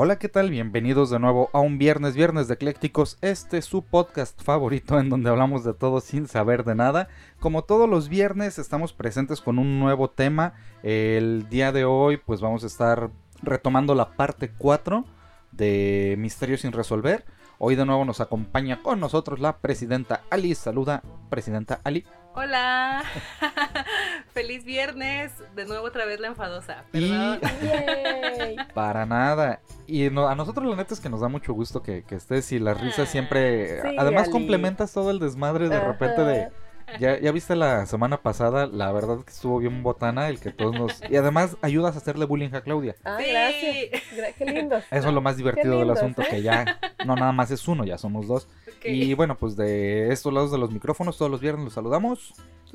Hola, ¿qué tal? Bienvenidos de nuevo a un viernes, viernes de eclécticos. Este es su podcast favorito en donde hablamos de todo sin saber de nada. Como todos los viernes estamos presentes con un nuevo tema. El día de hoy pues vamos a estar retomando la parte 4 de Misterios sin resolver. Hoy de nuevo nos acompaña con nosotros la presidenta Ali. Saluda, presidenta Ali. Hola, feliz viernes, de nuevo otra vez la enfadosa. Y... Para nada. Y a nosotros la neta es que nos da mucho gusto que, estés y las risas siempre... Sí, Además Ali. complementas todo el desmadre de Ajá. repente de... Ya, ya viste la semana pasada, la verdad que estuvo bien botana el que todos nos... Y además ayudas a hacerle bullying a Claudia. Ah, Sí. gracias. Gra- qué lindo. Eso es lo más divertido del asunto, ¿eh? que ya no nada más es uno, ya somos dos. Y bueno, pues de estos lados de los micrófonos, todos los viernes los saludamos.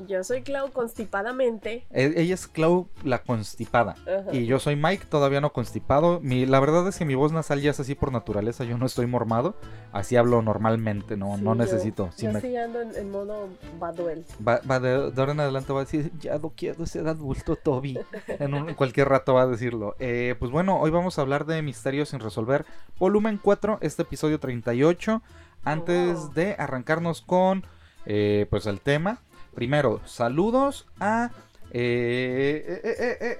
Yo soy Clau constipadamente. E- Ella es Clau la constipada. Y yo soy Mike, todavía no constipado. Mi, la verdad es que mi voz nasal ya es así por naturaleza. Yo no estoy mormado. Así hablo normalmente, no, Sí, no yo- necesito. Si Yo me- sí ando en, en modo va, va de, de ahora en adelante va a decir, ya no quiero ser adulto, Toby. En, un- cualquier rato va a decirlo. Eh, pues bueno, hoy vamos a hablar de Misterios sin resolver. Volumen 4, este episodio 38. Antes de arrancarnos con eh, pues el tema. Primero, saludos a... eh,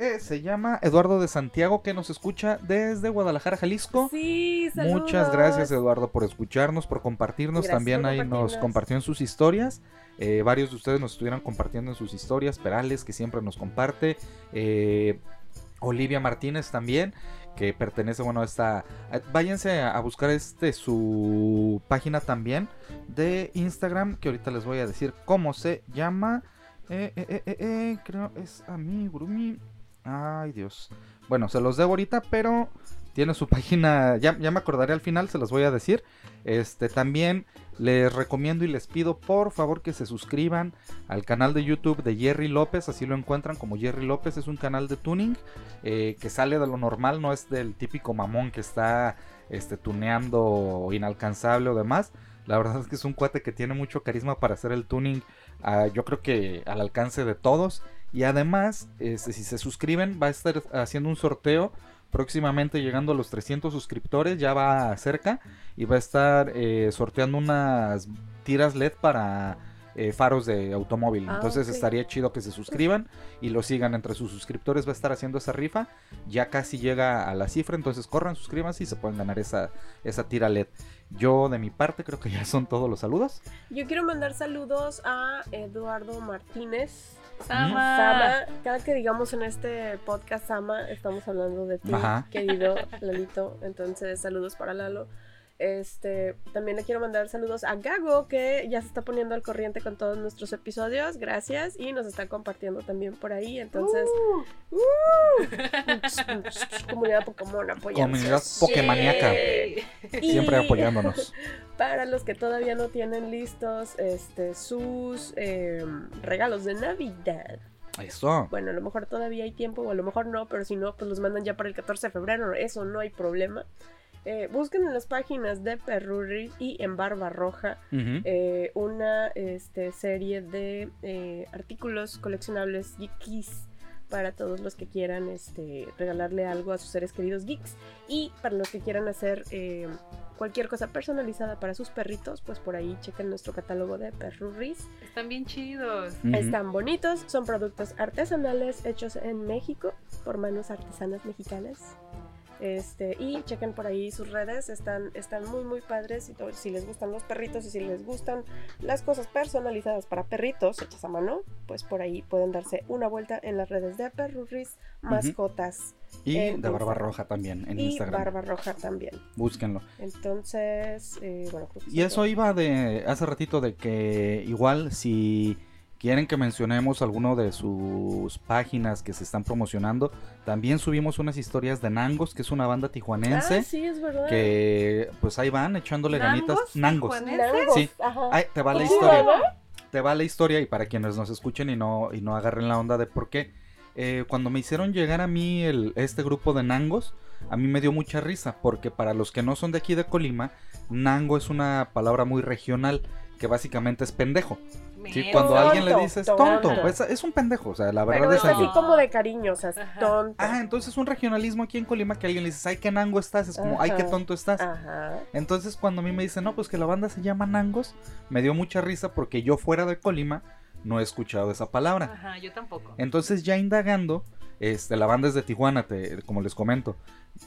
eh, se llama Eduardo de Santiago que nos escucha desde Guadalajara, Jalisco. Sí, saludos. Muchas gracias Eduardo por escucharnos, por compartirnos. Gracias También por ahí nos compartió en sus historias. Eh, varios de ustedes nos estuvieron compartiendo en sus historias. Perales, que siempre nos comparte. Eh, Olivia Martínez también, que pertenece, bueno, a esta... Váyanse a, a buscar este su página también de Instagram, que ahorita les voy a decir cómo se llama. Eh, eh, eh, eh, eh, creo es amigurumi. Ay, Dios. Bueno, se los debo ahorita, pero tiene su página, ya, ya me acordaré al final, se los voy a decir. Este también les recomiendo y les pido por favor que se suscriban al canal de YouTube de Jerry López, así lo encuentran como Jerry López, es un canal de tuning eh, que sale de lo normal, no es del típico mamón que está este, tuneando inalcanzable o demás. La verdad es que es un cuate que tiene mucho carisma para hacer el tuning, ah, yo creo que al alcance de todos. Y además, este, si se suscriben, va a estar haciendo un sorteo próximamente llegando a los 300 suscriptores, ya va cerca, y va a estar eh, sorteando unas tiras LED para eh, faros de automóvil. Ah, Entonces estaría chido que se suscriban y lo sigan entre sus suscriptores. Va a estar haciendo esa rifa. Ya casi llega a la cifra. Entonces corran, suscríbanse y se pueden ganar esa, esa tira LED. Yo de mi parte creo que ya son todos los saludos. Yo quiero mandar saludos a Eduardo Martínez. Sama. Sama, cada que digamos en este podcast Sama, estamos hablando de ti, Ajá. querido Lalito. Entonces, saludos para Lalo. Este, también le quiero mandar saludos a Gago, que ya se está poniendo al corriente con todos nuestros episodios. Gracias. Y nos está compartiendo también por ahí. Entonces, uh, comunidad Pokémon apoyando. Comunidad Pokemaniaca. Yay. Siempre apoyándonos. Para los que todavía no tienen listos este, sus eh, regalos de Navidad. Eso. Bueno, a lo mejor todavía hay tiempo o a lo mejor no, pero si no, pues los mandan ya para el 14 de febrero. Eso no hay problema. Eh, busquen en las páginas de Perrurri y en Barba Roja Ujú. eh, una este, serie de eh, artículos coleccionables geekies para todos los que quieran este, regalarle algo a sus seres queridos geeks y para los que quieran hacer eh, cualquier cosa personalizada para sus perritos, pues por ahí chequen nuestro catálogo de Perrurris. Están bien chidos. Están bonitos, son productos artesanales hechos en México por manos artesanas mexicanas. Este, y chequen por ahí sus redes, están, están muy muy padres. Y si les gustan los perritos y si les gustan las cosas personalizadas para perritos hechas a mano, pues por ahí pueden darse una vuelta en las redes de Perrurris, mascotas Y de Barba Instagram. Roja también en y Instagram. Barba Roja también. Búsquenlo. Entonces, eh, bueno, creo que Y eso iba de hace ratito de que igual si quieren que mencionemos alguno de sus páginas que se están promocionando, también subimos unas historias de Nangos, que es una banda tijuanense. Ah, sí, es verdad. Que pues ahí van echándole ganitas. ¿Nangos? Nangos. ¿Tijuanenses? Nangos, Sí. ajá. Ay, te va la historia. Te va la historia y para quienes nos escuchen y no, y no agarren la onda de por qué. eh, cuando me hicieron llegar a mí el, este grupo de Nangos, a mí me dio mucha risa porque para los que no son de aquí de Colima, Nango es una palabra muy regional que básicamente es pendejo. Sí, cuando alguien le dices tonto. tonto, pues, es un pendejo, o sea, la verdad Pero es es así. como de cariño, o sea, es Ajá. tonto. Ah, entonces es un regionalismo aquí en Colima que alguien le dices, ay, qué nango estás, es como, ay, qué tonto estás. Ajá. Entonces cuando a mí me dicen, no, pues que la banda se llama Nangos, me dio mucha risa porque yo fuera de Colima no he escuchado esa palabra. Ajá, yo tampoco. Entonces ya indagando, este, la banda es de Tijuana, te- como les comento.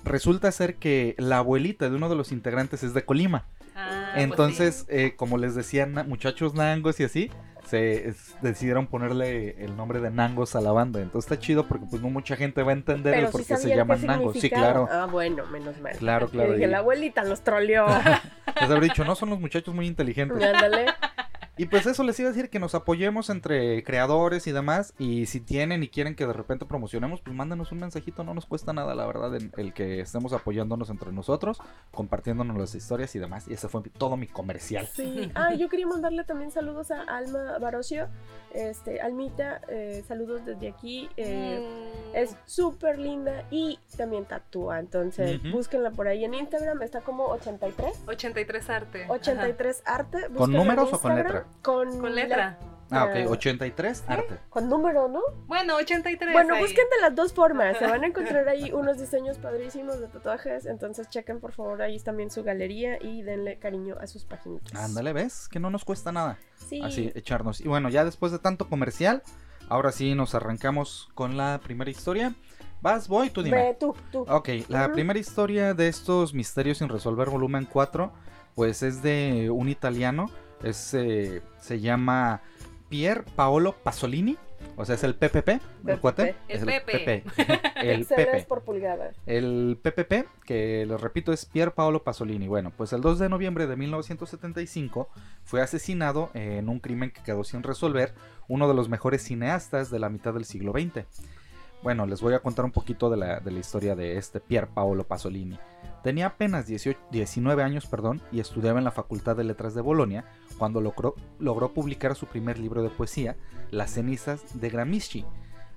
Resulta ser que la abuelita de uno de los integrantes es de Colima. Ah, pues Entonces, eh, como les decían muchachos nangos y así, se es- decidieron ponerle el nombre de nangos a la banda. Entonces está chido porque pues no mucha gente va a entender el Pero por sí qué se llaman nangos. Sí, claro. Ah, bueno, menos mal. Claro, claro. dije, y la abuelita nos troleó. les habré dicho, no son los muchachos muy inteligentes. Ándale. Y pues eso les iba a decir que nos apoyemos entre creadores y demás. Y si tienen y quieren que de repente promocionemos, pues mándanos un mensajito, no nos cuesta nada, la verdad, en el que estemos apoyándonos entre nosotros, compartiéndonos las historias y demás. Y ese fue todo mi comercial. Sí. Ah, yo quería mandarle también saludos a Alma Barocio. Este, Almita, eh, saludos desde aquí. eh, Mm, Es súper linda y también tatúa. Entonces, Ujú. búsquenla por ahí en Instagram. Está como 83. 83 arte. 83 arte. ¿Con búsquenla números o con Instagram, letra? Con, letra. Ah, Ah. ok, 83, arte. Con número, ¿no? Bueno, 83. Bueno, ahí. busquen de las dos formas. Se van a encontrar ahí unos diseños padrísimos de tatuajes. Entonces, chequen por favor ahí también su galería y denle cariño a sus páginas. Ándale, ¿ves? Que no nos cuesta nada. Sí. Así, echarnos. Y bueno, ya después de tanto comercial, ahora sí nos arrancamos con la primera historia. Vas, voy, tú dime. Ve tú, tú. Ok, la primera historia de estos misterios sin resolver volumen 4, pues es de un italiano, es, eh, se llama Pier Paolo Pasolini, o sea, es el PPP, el cuate. El es Pepe. el por pulgada. El PPP, que les repito es Pier Paolo Pasolini. Bueno, pues el 2 de noviembre de 1975 fue asesinado en un crimen que quedó sin resolver uno de los mejores cineastas de la mitad del siglo XX. Bueno, les voy a contar un poquito de la, de la historia de este Pier Paolo Pasolini. Tenía apenas 18 19 años perdón, y estudiaba en la Facultad de Letras de Bolonia cuando logró, logró publicar su primer libro de poesía, Las cenizas de Gramsci.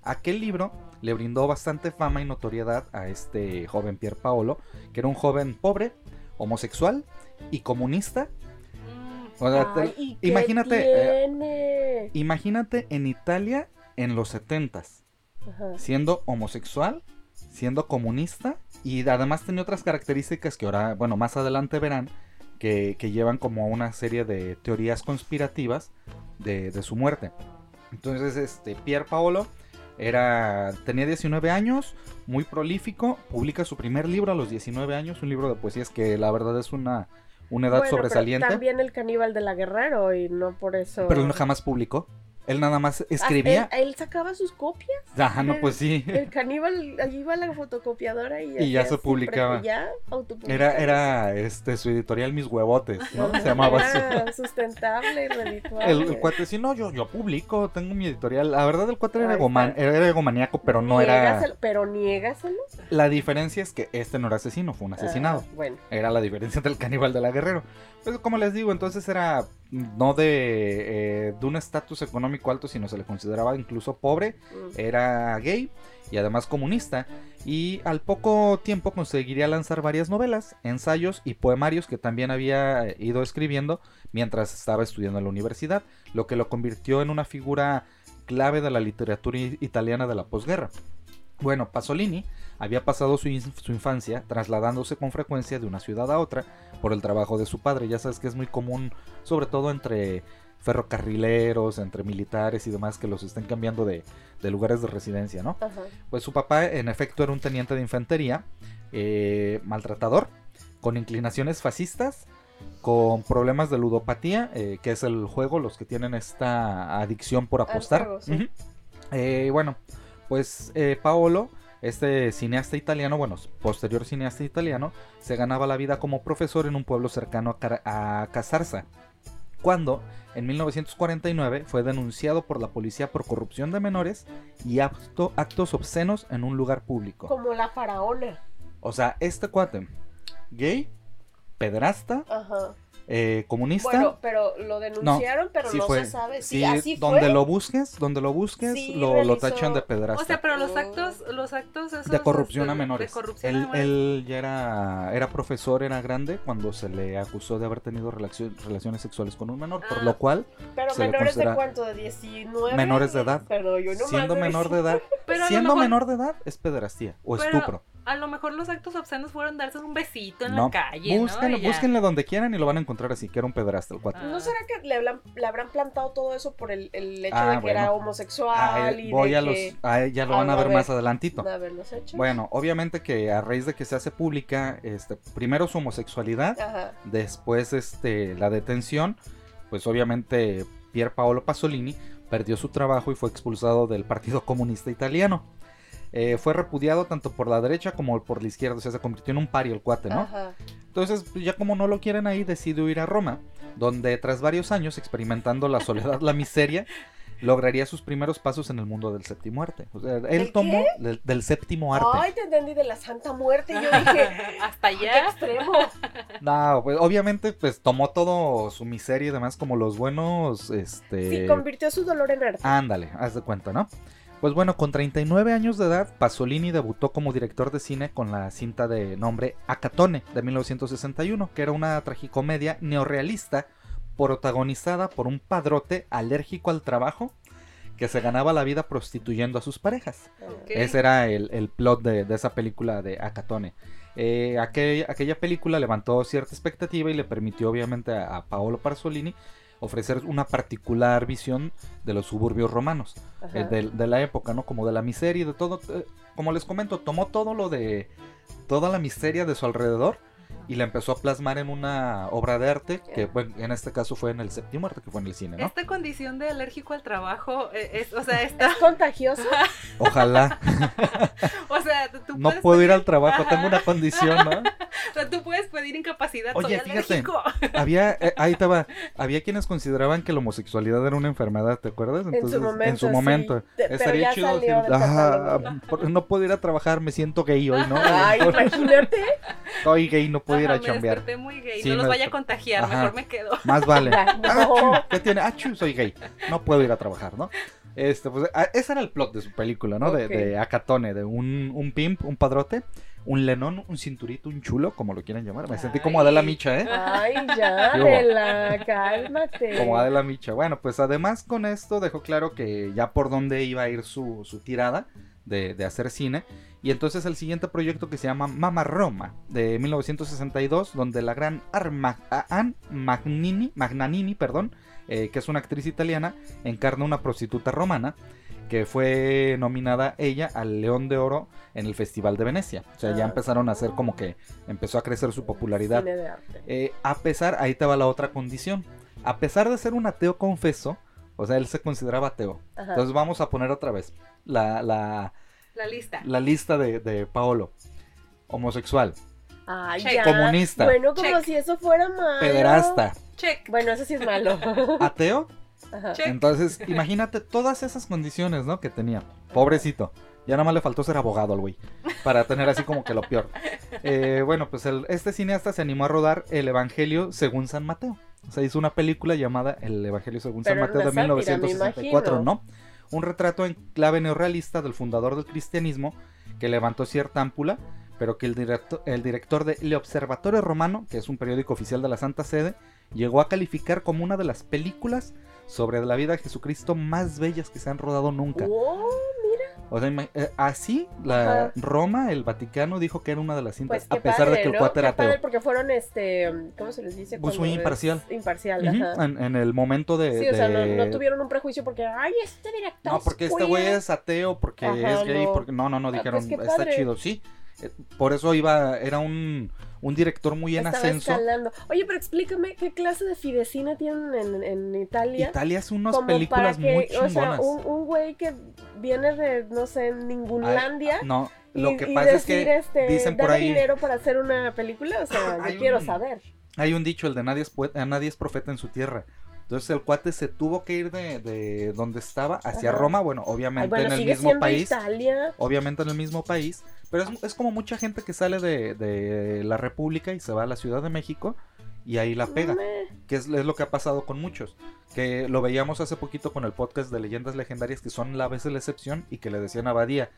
Aquel libro le brindó bastante fama y notoriedad a este joven Pier Paolo, que era un joven pobre, homosexual y comunista. Mm, O sea, te- Ay, ¿y qué imagínate, eh, imagínate en Italia en los 70s, Ajá. siendo homosexual, siendo comunista y además tenía otras características que ahora, bueno, más adelante verán que, que llevan como una serie de teorías conspirativas de, de su muerte. Entonces, este Pier Paolo era, tenía 19 años, muy prolífico, publica su primer libro a los 19 años, un libro de poesías que la verdad es una, una edad Bueno, pero sobresaliente, pero, también el caníbal de la Guerrero y no por eso. él no jamás publicó. Él nada más Ah, escribía. ¿Él, él sacaba sus copias. Ah, no, pues sí. El caníbal, allí iba la fotocopiadora y, Y ya hacía se publicaba. Ya. Era, era este, su editorial Mis Huevotes, ¿no? Se llamaba. Era sustentable y redituable. El, el cuate, sí, no, yo, yo publico, tengo mi editorial. La verdad, el cuate era, egoman- era pero no era. Pero niégaselo. La diferencia es que este no era asesino, fue un asesinado. Ah, bueno. Era la diferencia del caníbal de la guerrero. Pues como les digo, entonces era no de, eh, de un estatus económico alto, sino se le consideraba incluso pobre. Mm. Era gay y además comunista. Y al poco tiempo conseguiría lanzar varias novelas, ensayos y poemarios que también había ido escribiendo mientras estaba estudiando en la universidad, lo que lo convirtió en una figura clave de la literatura italiana de la posguerra. Bueno, Pasolini había pasado su, in- su infancia trasladándose con frecuencia de una ciudad a otra por el trabajo de su padre. Ya sabes que es muy común, sobre todo entre ferrocarrileros, entre militares y demás, que los estén cambiando de, de lugares de residencia, ¿no? Pues su papá, en efecto, era un teniente de infantería, eh, maltratador, con inclinaciones fascistas, con problemas de ludopatía, eh, que es el juego, los que tienen esta adicción por apostar. juego, sí. Eh, bueno, pues eh, Paolo, este cineasta italiano, bueno, posterior cineasta italiano, se ganaba la vida como profesor en un pueblo cercano a, a Casarza. cuando en 1949 fue denunciado por la policía por corrupción de menores y acto- actos obscenos en un lugar público. Como la faraona. O sea, este cuate, gay, pedrasta, Ajá. Eh, comunista. Bueno, pero lo denunciaron, pero sí no fue. se sabe. Sí, Sí, así donde fue. lo busques, donde lo busques, Sí, lo, lo realizó- tachan de pedrasta. O sea, pero los actos, los actos esos, de corrupción a menores. De corrupción a él, menores. él ya era, era profesor, era grande cuando se le acusó de haber tenido relacio- relaciones sexuales con un menor, por Ah. lo cual, Pero se le menores de considera- cuánto, de 19. menores de edad. Pero yo no siendo menor de edad, Pero a lo siendo mejor- menor de edad es pederastía o Pero estupro. A lo mejor los actos obscenos fueron darse un besito en No, la calle, búsquenle, ¿no? Búsquenle donde quieran y lo van a encontrar así, que era un pederasta el cuate. Ah. ¿No será que le, hablan- le habrán plantado todo eso por el, el hecho Ah, de que era homosexual Ah, y voy de a los, que... ah, ya lo van a a ver ver. más adelantito. A ver, los hechos. Bueno, obviamente que a raíz de que se hace pública, este, primero su homosexualidad, Ajá. después este, la detención, pues obviamente Pier Paolo Pasolini perdió su trabajo y fue expulsado del Partido Comunista Italiano. Eh, fue repudiado tanto por la derecha como por la izquierda, o sea, se convirtió en un pario el cuate, ¿no? Ajá. Entonces, pues, ya como no lo quieren ahí, decidió ir a Roma, donde tras varios años experimentando la soledad, la miseria, lograría sus primeros pasos en el mundo del séptimo arte. O sea, él ¿Del tomó del, del séptimo arte. Ay, te entendí de la Santa Muerte. Y yo dije, Hasta ¿qué allá. extremo? No, pues obviamente pues tomó todo su miseria y demás como los buenos, este... Sí, convirtió su dolor en arte. Ándale, haz de cuenta, ¿no? Pues bueno, con 39 años de edad, Pasolini debutó como director de cine con la cinta de nombre Acatone de 1961, que era una tragicomedia neorrealista protagonizada por un padrote alérgico al trabajo que se ganaba la vida prostituyendo a sus parejas. Ese era el, el plot de, de esa película de Acatone. Eh, aquel- aquella película levantó cierta expectativa y le permitió obviamente a, a Paolo Pasolini ofrecer una particular visión de los suburbios romanos, eh, de, de la época, ¿no? Como de la miseria y de todo. eh, como les comento, tomó todo lo de... toda la miseria de su alrededor y la empezó a plasmar en una obra de arte que bueno, en este caso fue en el séptimo arte que fue en el cine, ¿no? Esta condición de alérgico al trabajo, eh, es, o sea, está, ¿Es contagioso? Ojalá. o sea, tú no puedes puedo ir al trabajo, Ajá. tengo una condición, ¿no? O sea, tú puedes pedir incapacidad, Oye, soy fíjate. alérgico. Había, eh, ahí te va, había quienes consideraban que la homosexualidad era una enfermedad, ¿te acuerdas? En su momento, En su sí. momento. Estaría ya chido. "Ah, no puedo ir a trabajar, me siento gay hoy, ¿no? Ay, imagínate. Soy gay, no puedo ir a me chambear. desperté muy gay, Sí, no los me vaya a contagiar, Ajá. mejor me quedo. Más vale. No. ¡Achú! ¿Qué tiene? ¡Achú! Soy gay. No puedo ir a trabajar, ¿no? Este, pues, ah, ese era el plot de su película, ¿no? De, de Acatone, de un, un pimp, un padrote, un lenón, un cinturito, un chulo, como lo quieran llamar. Me sentí como. Adela Micha, ¿eh? Ay, ya. Adela, cálmate. Como Adela Micha. Bueno, pues además con esto dejó claro que ya por dónde iba a ir su, su tirada de, de hacer cine. Y entonces el siguiente proyecto que se llama Mama Roma, de 1962, donde la gran Arma, a- Ann Magnini, Magnanini, perdón, eh, que es una actriz italiana, encarna una prostituta romana que fue nominada ella al León de Oro en el Festival de Venecia. O sea, ya Ah. empezaron a hacer como que empezó a crecer su popularidad. Eh, a pesar, ahí te va la otra condición. A pesar de ser un ateo confeso, o sea, él se consideraba ateo. Ajá. Entonces vamos a poner otra vez la, la, La lista. la lista de, de Paolo. Homosexual, Ay, Check. ya. Comunista. Bueno, como Check. si eso fuera malo. pederasta, Check. Bueno, eso sí es malo. ateo. Ajá. Check. Entonces, imagínate todas esas condiciones, ¿no? Que tenía. Pobrecito. Ya nada más le faltó ser abogado al güey. Para tener así como que lo peor. Eh, bueno, pues el- este cineasta se animó a rodar El Evangelio según San Mateo. O sea, hizo una película llamada El Evangelio según San Mateo de una sátira, me 1964, imagino. ¿no? Un retrato en clave neorrealista del fundador del cristianismo que levantó cierta ámpula, pero que el, directo- el director de El Observatorio Romano, que es un periódico oficial de la Santa Sede, llegó a calificar como una de las películas sobre la vida de Jesucristo más bellas que se han rodado nunca. Oh, O sea, eh, así la Ajá. Roma, el Vaticano, dijo que era una de las cintas, pues a pesar de padre, que el ¿no? cuate era Qué padre, ateo. porque fueron, este, ¿cómo se les dice? Pues es imparcial. Imparcial, Ujú, ajá. en, en el momento de... Sí, o sea, no, de- no tuvieron un prejuicio porque, ay, este director No, porque este queer". güey es ateo, porque Ajá, es gay, no. porque no, no, no, Ah, dijeron, pues qué está chido, sí. Eh, Por eso iba, era un, un director muy en Estaba ascenso. escalando. Oye, pero explícame qué clase de fidecina tienen en, en Italia. Italia hace unas como para películas que, muy o sea, chingonas. un, un güey que viene de, no sé, Ningunlandia. No, y, lo que y pasa es decir, que este, dicen por ahí, dinero para hacer una película, o sea, yo quiero un- saber. hay un dicho, el de nadie es, eh, nadie es profeta en su tierra. Entonces el cuate se tuvo que ir de, de donde estaba hacia Ajá. Roma, bueno, Ay, obviamente bueno, en el mismo país, Italia. obviamente en el mismo país, pero es, es como mucha gente que sale de, de la República y se va a la Ciudad de México y ahí la pega, que es, es lo que ha pasado con muchos, que lo veíamos hace poquito con el podcast de leyendas legendarias que son la vez la excepción y que le decían a Badía,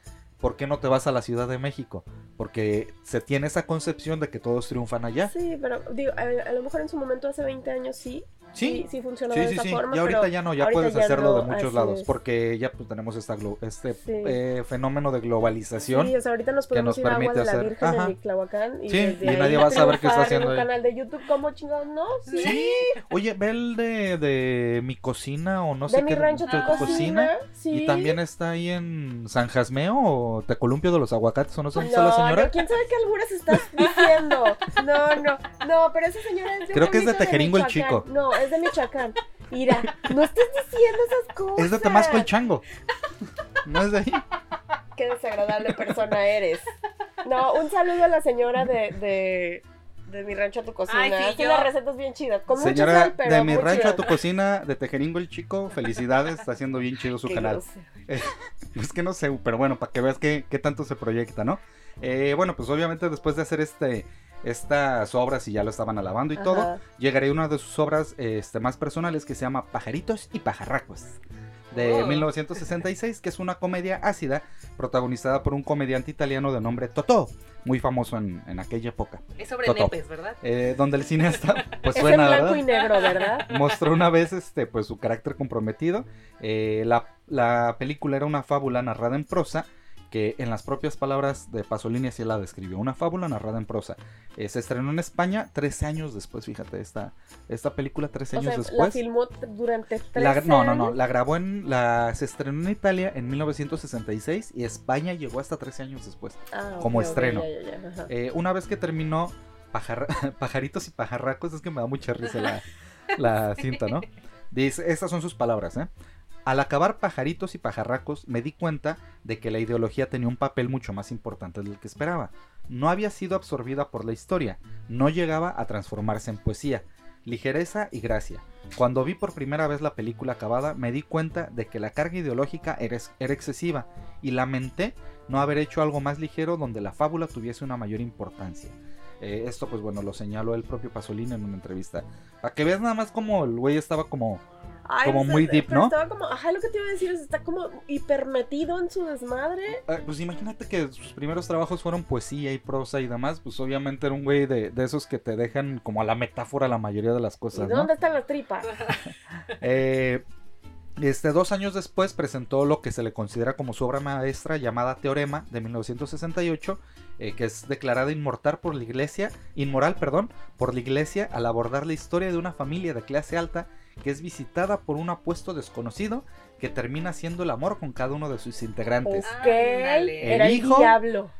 ¿por qué no te vas a la Ciudad de México? Porque se tiene esa concepción de que todos triunfan allá. Sí, pero digo, a, a lo mejor en su momento hace 20 años sí. Sí, Sí, sí funcionaba Sí, de sí, esa forma. Y ahorita pero ya no, ya puedes hacerlo de no, muchos así lados, es. porque ya pues, tenemos esta este eh, fenómeno de globalización. Sí, o sea, ahorita nos podemos nos ir a permite de la hacer- Virgen Ajá. en y Sí, desde y ahí nadie va a saber qué está haciendo en un ahí. canal de YouTube, ¿cómo chingados no? Sí. Sí. Oye, ve el de, de mi cocina o no sé de mi qué rancho tu tu cocina, sí. Y también está ahí en San Jasmeo o te columpio de los aguacates o no sé dónde está la señora. no, quién sabe qué alburas estás diciendo. No, no, no, pero esa señora es de Creo que es de Tejeringo el. Chico. No, es de Michoacán. Mira, no estés diciendo esas cosas. Es de Temasco el Chango. No es de ahí. Qué desagradable persona eres. No, un saludo a la señora de, de, de mi rancho a tu cocina. Ay, sí, Hace yo- unas recetas bien chidas. Con Señora sal, pero de mi rancho a tu cocina de Tejeringo el Chico, felicidades, está haciendo bien chido su Qué canal. grosero. Es que no sé, pero bueno, para que veas qué, qué tanto se proyecta, ¿no? Eh, bueno, pues obviamente después de hacer este estas obras y ya lo estaban alabando y todo, llegaré a una de sus obras este, más personales que se llama Pajaritos y Pajarracos de Oh. 1966, que es una comedia ácida protagonizada por un comediante italiano de nombre Totò, muy famoso en, en aquella época, Es sobre nepes, ¿verdad? eh, donde el cineasta, pues Es en suena, blanco ¿verdad? y negro, ¿verdad? mostró una vez este pues su carácter comprometido. Eh, la, la película era una fábula narrada en prosa que en las propias palabras de Pasolini así la describió. Una fábula narrada en prosa. Eh, se estrenó en España 13 años después, fíjate, esta, esta película 13 O años sea, la después. filmó durante tres La- no, no, no, la grabó en la se estrenó en Italia en 1966 y España llegó hasta 13 años después. Ah, como estreno. ya, ya, ya, ajá. Eh, una vez que terminó Pajar- Pajaritos y Pajarracos, es que me da mucha risa la, la cinta, ¿no? Dice, estas son sus palabras, ¿eh? Al acabar Pajaritos y Pajarracos, me di cuenta de que la ideología tenía un papel mucho más importante del que esperaba. No había sido absorbida por la historia, no llegaba a transformarse en poesía. Ligereza y gracia. Cuando vi por primera vez la película acabada, me di cuenta de que la carga ideológica era, ex- era excesiva y lamenté no haber hecho algo más ligero donde la fábula tuviese una mayor importancia. Eh, esto, pues bueno, lo señaló el propio Pasolini en una entrevista. Para que veas nada más como el güey estaba como. Ay, como muy deep, ¿no? Estaba como, ajá, lo que te iba a decir es, está como hipermetido en su desmadre. eh, pues imagínate que sus primeros trabajos fueron poesía y prosa y demás. Pues obviamente era un güey de, de esos que te dejan como a la metáfora la mayoría de las ¿Y cosas, ¿no? dónde están las tripas? Eh, este, dos años después presentó lo que se le considera como su obra maestra llamada Teorema de 1968, eh, que es declarada inmortal por la iglesia, inmoral, perdón, por la iglesia al abordar la historia de una familia de clase alta que es visitada por un apuesto desconocido que termina haciendo el amor con cada uno de sus integrantes. Ok, Ándale. era El el, hijo. diablo.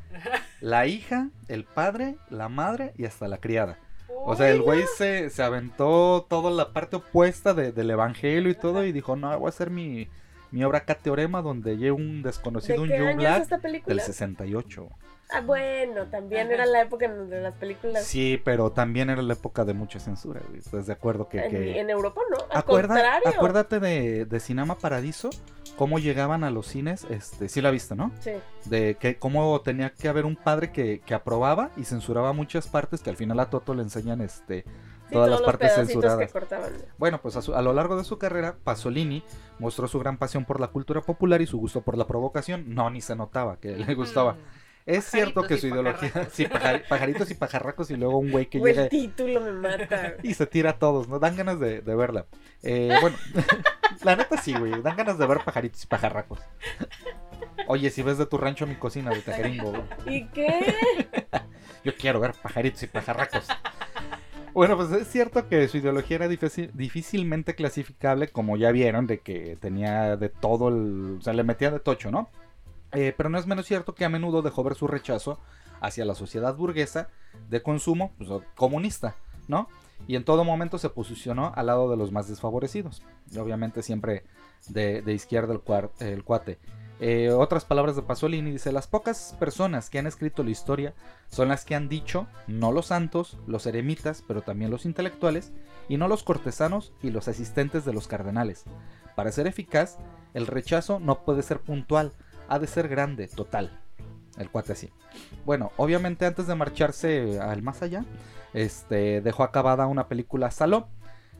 La hija, el padre, la madre y hasta la criada. O sea, el güey se, se aventó toda la parte opuesta de- del evangelio y todo y dijo, no, voy a hacer mi, mi obra acá teorema donde llega un ¿De desconocido, un qué Joe Black del película? 68. Ah, bueno, también era la época donde las películas Sí, pero también era la época de mucha censura, güey. ¿Estás de acuerdo que... en, que- en Europa no, al Acuerda- contrario. acuérdate de, de Cinema Paradiso, cómo llegaban a los cines, este, sí la viste, ¿no? Sí. De que cómo tenía que haber un padre que, que aprobaba y censuraba muchas partes que al final a Toto le enseñan este todas las partes censuradas. que cortaban. Bueno, pues a, su- a lo largo de su carrera, Pasolini mostró su gran pasión por la cultura popular y su gusto por la provocación. No, ni se notaba que le gustaba. Mm. Es cierto que su ideología, pajarracos. sí, pajar- pajaritos y pajarracos y luego un güey que Güey, llega el título me mata. y se tira a todos, ¿no? Dan ganas de, de verla. Eh, bueno, la neta sí, güey, dan ganas de ver pajaritos y pajarracos. Oye, si ves de tu rancho mi cocina de Tejeringo, güey. ¿Y qué? Yo quiero ver pajaritos y pajarracos. Bueno, pues es cierto que su ideología era difícil- difícilmente clasificable, como ya vieron, de que tenía de todo el... O sea, le metía de tocho, ¿no? Eh, pero no es menos cierto que a menudo dejó ver su rechazo hacia la sociedad burguesa de consumo pues, comunista, ¿no? Y en todo momento se posicionó al lado de los más desfavorecidos. Y obviamente siempre de, izquierda el cuate. Eh, otras palabras de Pasolini dice, las pocas personas que han escrito la historia son las que han dicho, no los santos, los eremitas, pero también los intelectuales, y no los cortesanos y los asistentes de los cardenales. Para ser eficaz, el rechazo no puede ser puntual, ha de ser grande, total. El cuate así. Bueno, obviamente antes de marcharse al más allá, este, dejó acabada una película Saló,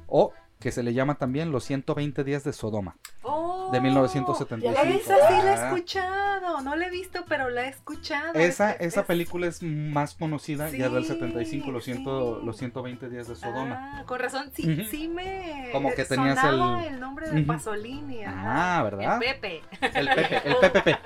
o que se le llama también Los 120 días de Sodoma, Oh, de 1975. Esa sí la he Ah. escuchado. No la he visto, pero la he escuchado. Esa, Es- esa es- película es más conocida, ya del Sí, 75, los, 100 sí. los 120 días de Sodoma. Ah, con razón, sí, sí me. Como que tenías sonaba el- el... nombre de. Pasolini. Ah, ¿verdad? El Pepe. El Pepe, el PPP.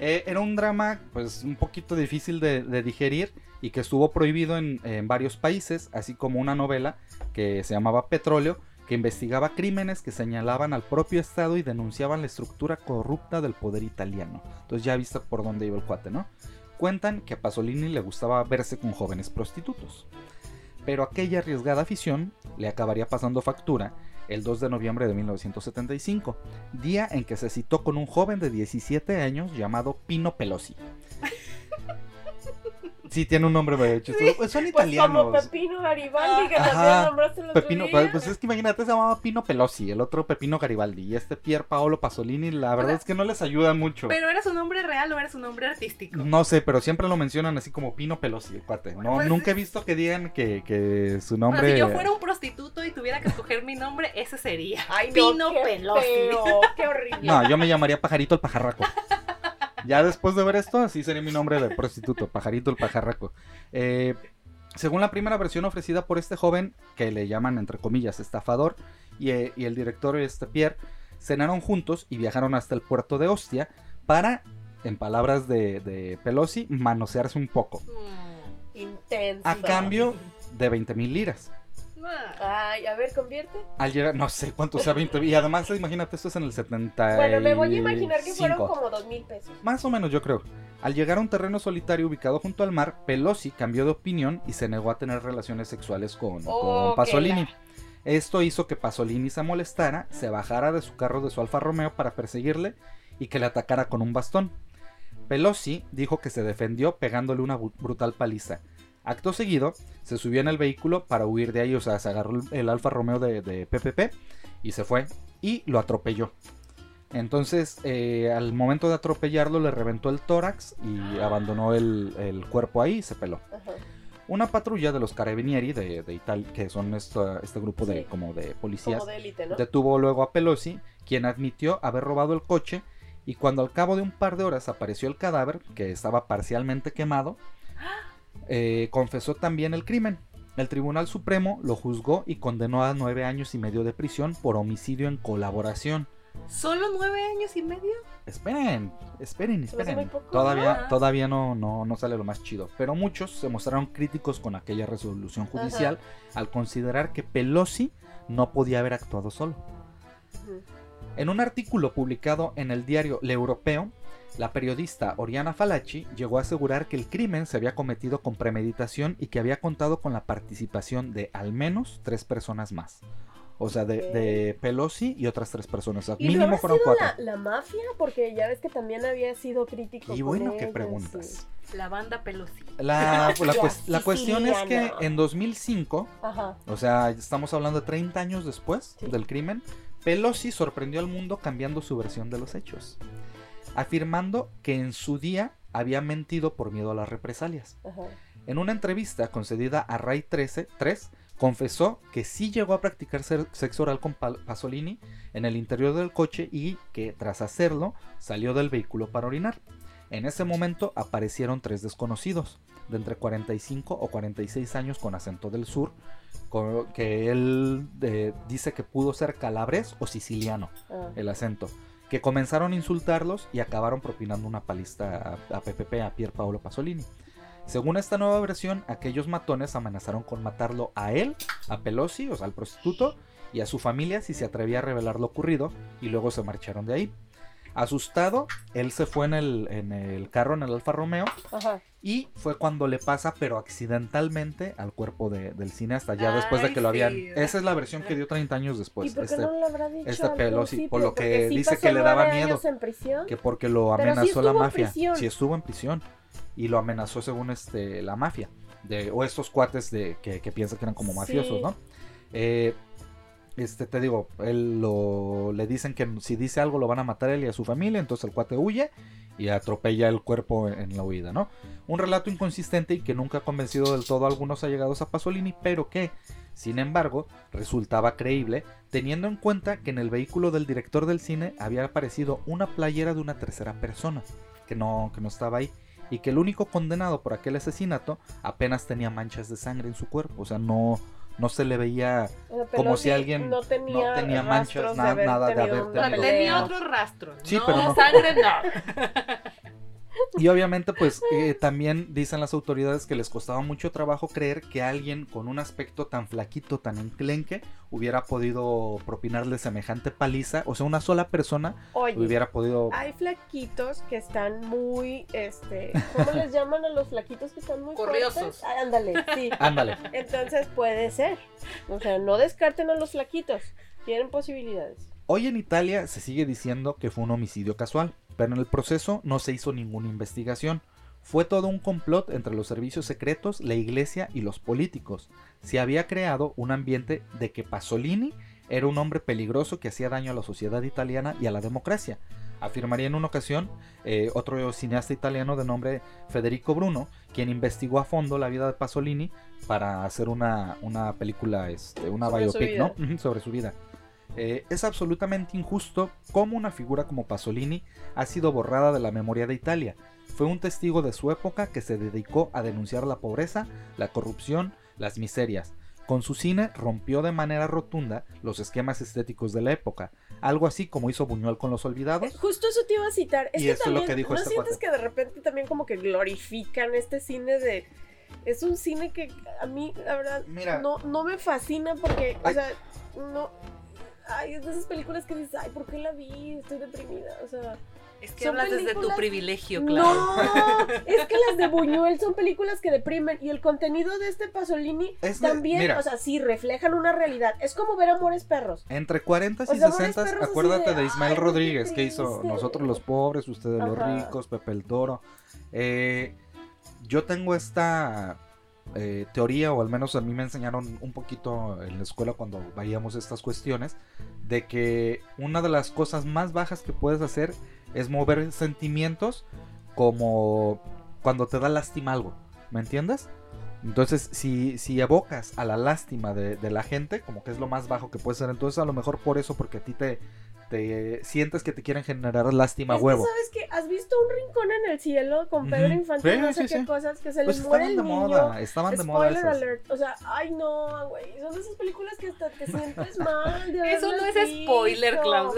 Eh, era un drama, pues, un poquito difícil de, de digerir y que estuvo prohibido en, en varios países, así como una novela que se llamaba Petróleo, que investigaba crímenes que señalaban al propio Estado y denunciaban la estructura corrupta del poder italiano. Entonces ya viste por dónde iba el cuate, ¿no? Cuentan que a Pasolini le gustaba verse con jóvenes prostitutos. Pero aquella arriesgada afición le acabaría pasando factura el 2 de noviembre de 1975, día en que se citó con un joven de 17 años llamado Pino Pelosi. Sí, tiene un nombre medio chistoso. Pues son Pues italianos. como Pepino Garibaldi, que Ajá. también nombraste el otro Pepino, día. pues es que imagínate, se llamaba Pino Pelosi, el otro Pepino Garibaldi, y este Pier Paolo Pasolini, la verdad es que no les ayuda mucho. ¿Pero era su nombre real o era su nombre artístico? No sé, pero siempre lo mencionan así como Pino Pelosi, el cuate. No, Pues nunca he visto que digan que, que su nombre. si yo fuera un prostituto y tuviera que escoger mi nombre, ese sería. Ay, no, Pino qué Pelosi. feo, qué horrible. No, yo me llamaría Pajarito el Pajarraco. Ya después de ver esto, así sería mi nombre de prostituto, Pajarito el Pajarraco. Eh, según la primera versión ofrecida por este joven, que le llaman entre comillas estafador, y, eh, y el director este Pierre, cenaron juntos y viajaron hasta el puerto de Ostia para, en palabras de, de Pelosi, manosearse un poco. Mm, Intenso. A cambio de 20 mil liras. Ay, a ver, convierte. Al llegar, no sé cuánto sea 20 Y además, imagínate, esto es en el 70. Bueno, me voy a imaginar que fueron como dos mil pesos. Más o menos, yo creo. Al llegar a un terreno solitario ubicado junto al mar, Pelosi cambió de opinión y se negó a tener relaciones sexuales con, Oh, con Pasolini. Esto hizo que Pasolini se molestara, se bajara de su carro de su Alfa Romeo para perseguirle y que le atacara con un bastón. Pelosi dijo que se defendió pegándole una brutal paliza. Acto seguido, se subió en el vehículo para huir de ahí, o sea, se agarró el- Alfa Romeo de, de PPP y se fue y lo atropelló. Entonces, eh, al momento de atropellarlo, le reventó el tórax y abandonó el, el cuerpo ahí y se peló. Ajá. Una patrulla de los carabinieri de, de Italia, que son esta- este grupo de, Sí. como de policías, Como de élite, ¿no? detuvo luego a Pelosi, quien admitió haber robado el coche y cuando al cabo de un par de horas apareció el cadáver, que estaba parcialmente quemado, eh, confesó también el crimen. El Tribunal Supremo lo juzgó y condenó a nueve años y medio de prisión por homicidio en colaboración. ¿Solo nueve años y medio? Esperen, esperen, esperen. Todavía, todavía no, no, no sale lo más chido. Pero muchos se mostraron críticos con aquella resolución judicial al considerar que Pelosi no podía haber actuado solo. En un artículo publicado en el diario Le Europeo, la periodista Oriana Falaci llegó a asegurar que el crimen se había cometido con premeditación y que había contado con la participación de al menos tres personas más. O sea, de, Pelosi y otras tres personas. O sea, ¿Y mínimo habrá fueron sido cuatro. la, la mafia? Porque ya ves que también había sido crítico. Y con bueno, ¿qué ellos, preguntas? La banda Pelosi. La, la, La cues- la cuestión es que en 2005, sí. Ajá. o sea, estamos hablando de 30 años después Sí. del crimen, Pelosi sorprendió al mundo cambiando su versión de los hechos, afirmando que en su día había mentido por miedo a las represalias. Ajá. En una entrevista concedida a Ray 13, 3, confesó que sí llegó a practicar sexo oral con Pa- Pasolini en el interior del coche y que tras hacerlo salió del vehículo para orinar. En ese momento aparecieron tres desconocidos, de entre 45 o 46 años con acento del sur, co- que él eh, dice que pudo ser calabres o siciliano Ah. el acento, que comenzaron a insultarlos y acabaron propinando una paliza a, a PPP, a Pier Paolo Pasolini. Según esta nueva versión, aquellos matones amenazaron con matarlo a él, a Pelosi, o sea, al prostituto, y a su familia si se atrevía a revelar lo ocurrido, y luego se marcharon de ahí. Asustado, él se fue en el, en el carro, en el Alfa Romeo, Ajá. Y fue cuando le pasa, pero accidentalmente, al cuerpo de- del cineasta, ya después de que lo habían... sí. Esa es la versión que dio 30 años después. ¿Y por qué este, no le habrá dicho este sí, por lo que sí dice que le daba miedo. años en prisión. que porque lo sí amenazó la mafia. prisión. Sí estuvo en prisión. Y lo amenazó según este la mafia. De, o estos cuates de, que, que piensan que eran como Sí. mafiosos, ¿no? Eh, este, te digo, él lo, le dicen que si dice algo lo van a matar él y a su familia, entonces el cuate huye y atropella el cuerpo en, en la huida, ¿no? Un relato inconsistente y que nunca ha convencido del todo a algunos allegados a Pasolini, pero que, sin embargo, resultaba creíble, teniendo en cuenta que en el vehículo del director del cine había aparecido una playera de una tercera persona, que no, que no estaba ahí, y que el único condenado por aquel asesinato apenas tenía manchas de sangre en su cuerpo, o sea, no, no se le veía como si alguien no tenía, no tenía rastros manchas, de na- haber nada de haber tenido. tenía otro rastro. Sí, no, pero no- sangre no. Y obviamente, pues eh, también dicen las autoridades que les costaba mucho trabajo creer que alguien con un aspecto tan flaquito, tan enclenque, hubiera podido propinarle semejante paliza. O sea, una sola persona Oye, hubiera podido. hay flaquitos que están muy, este, ¿cómo les llaman a los flaquitos que están muy Corriosos. Ah, ándale, sí. Ándale. Entonces puede ser. O sea, no descarten a los flaquitos. Tienen posibilidades. Hoy en Italia se sigue diciendo que fue un homicidio casual, pero en el proceso no se hizo ninguna investigación. Fue todo un complot entre los servicios secretos, la iglesia y los políticos. Se había creado un ambiente de que Pasolini era un hombre peligroso que hacía daño a la sociedad italiana y a la democracia. Afirmaría en una ocasión eh, otro cineasta italiano de nombre Federico Bruno, quien investigó a fondo la vida de Pasolini para hacer una, una película, este, una Sobre biopic, ¿no? Sobre su vida. Eh, es absolutamente injusto cómo una figura como Pasolini ha sido borrada de la memoria de Italia. Fue un testigo de su época que se dedicó a denunciar la pobreza, la corrupción, las miserias. Con su cine rompió de manera rotunda los esquemas estéticos de la época, algo así como hizo Buñuel con Los Eh, Olvidados. Justo eso te iba a citar. Es Y que eso es lo que dijo ¿no este sientes cuate? que de repente también como que glorifican este cine de... Es un cine que a mí, la verdad, Mira. no, no me fascina porque, o sea, no... Ay, es de esas películas que dices, ay, ¿por qué la vi? Estoy deprimida, o sea... Es que Son hablas desde tu privilegio, claro. No, es que las de Buñuel son películas que deprimen y el contenido de este Pasolini Es de- también, mira. o sea, sí, reflejan una realidad. Es como ver Amores Perros. Entre 40 y O sea, Amores 60, Perros así acuérdate de, de, Ismael "Ay, qué Rodríguez, que hizo triste". Nosotros los pobres, ustedes los Ajá. ricos, Pepe el Toro. Eh, yo tengo esta eh, teoría, o al menos a mí me enseñaron un poquito en la escuela cuando veíamos estas cuestiones, de que una de las cosas más bajas que puedes hacer es mover sentimientos como cuando te da lástima algo, ¿me entiendes? Entonces, si, si evocas a la lástima de, de la gente, como que es lo más bajo que puede ser, entonces a lo mejor por eso, porque a ti te, te sientes que te quieren generar lástima Es que, huevo. ¿sabes qué? ¿Has visto un rincón en el cielo con Pedro Ujú. Infante? Sí, no sé sí, qué sí. cosas, que se Pues les muere estaban el de niño. moda, estaban de moda Spoiler alert. O sea, ay no, güey. Son esas películas que hasta te sientes mal de Eso no es spoiler. Klaus.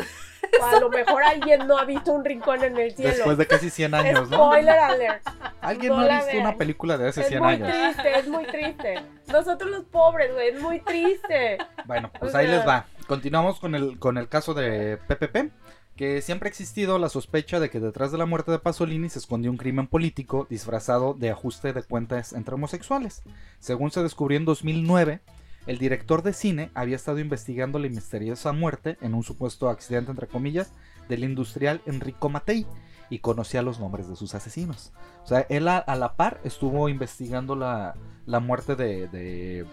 O a lo mejor alguien no ha visto un rincón en el cielo. Después de casi 100 años, ¿no? Spoiler alert. Alguien no no, ha visto vean. una película de hace Es 100 muy años. triste, es muy triste. Nosotros los pobres, güey, es muy triste. Bueno, pues O ahí les va. Continuamos con el, con el caso de PPP, que siempre ha existido la sospecha de que detrás de la muerte de Pasolini se escondió un crimen político disfrazado de ajuste de cuentas entre homosexuales. Según se descubrió en 2009, el director de cine había estado investigando la misteriosa muerte en un supuesto accidente, entre comillas, del industrial Enrico Matei y conocía los nombres de sus asesinos. O sea, él a, la par estuvo investigando la, la muerte de, de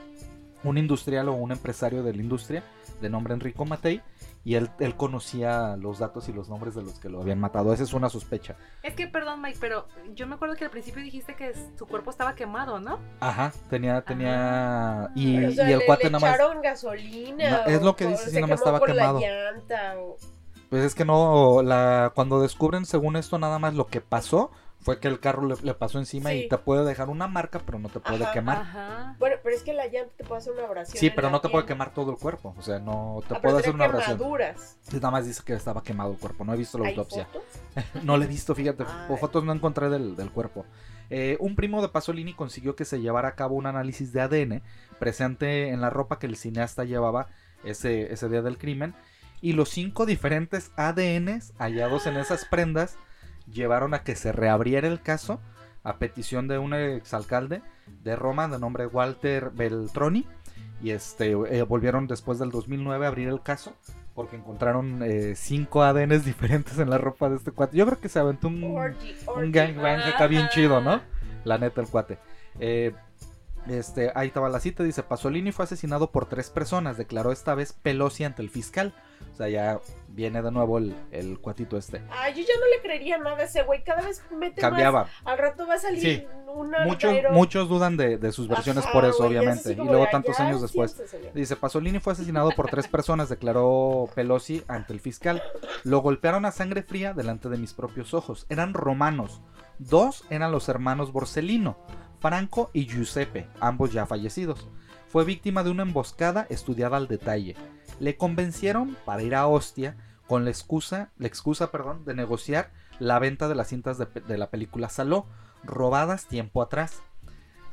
un industrial o un empresario de la industria de nombre Enrico Matei y él, él conocía los datos y los nombres de los que lo habían matado. Esa es una sospecha. Es que, perdón, Mike, pero yo me acuerdo que al principio dijiste que su cuerpo estaba quemado, ¿no? Ajá, tenía, tenía... Y, Pero, o sea, y el le, cuate le nada más... echaron gasolina. No, es lo que dice, se nada más estaba por quemado. La llanta, o- Pues es que no, la, cuando descubren según esto nada más lo que pasó fue que el carro le, le pasó encima Sí. y te puede dejar una marca pero no te puede Ajá, quemar. Ajá. Bueno, pero es que la llanta te puede hacer una abrasión. Sí, pero no te puede quemar todo el cuerpo. O sea, no te Ah, puede hacer una abrasión. quemaduras. Sí, Nada más dice que estaba quemado el cuerpo. No he visto la ¿Hay autopsia. No le he visto, fíjate. Ay. Por fotos no encontré del, del cuerpo. Eh, un primo de Pasolini consiguió que se llevara a cabo un análisis de ADN presente en la ropa que el cineasta llevaba ese, ese día del crimen. Y los cinco diferentes ADNs hallados en esas prendas llevaron a que se reabriera el caso a petición de un exalcalde de Roma de nombre Walter Beltroni. Y este eh, volvieron después del 2009 a abrir el caso porque encontraron eh, cinco ADNs diferentes en la ropa de este cuate. Yo creo que se aventó un, Orgy, un orgy. gangbang acá bien chido, ¿no? La neta, el cuate. Eh, este, ahí estaba la cita, dice, Pasolini fue asesinado por tres personas, declaró esta vez Pelosi ante el fiscal. Sea, ya viene de nuevo el, el cuatito este. Ay, yo ya no le creería nada a ese güey. Cada vez mete Cambiaba. más. Al rato va a salir Sí. una. Muchos, muchos dudan de, de sus versiones Ajá, por eso, güey, obviamente. Y luego tantos "Ya, años después. siéntese, señor". Dice, Pasolini fue asesinado por tres personas, declaró Pelosi ante el fiscal. Lo golpearon a sangre fría delante de mis propios ojos. Eran romanos. Dos eran los hermanos Borsellino, Franco y Giuseppe, ambos ya fallecidos. Fue víctima de una emboscada estudiada al detalle. Le convencieron para ir a Ostia con la excusa, la excusa perdón, de negociar la venta de las cintas de, la película Saló, robadas tiempo atrás.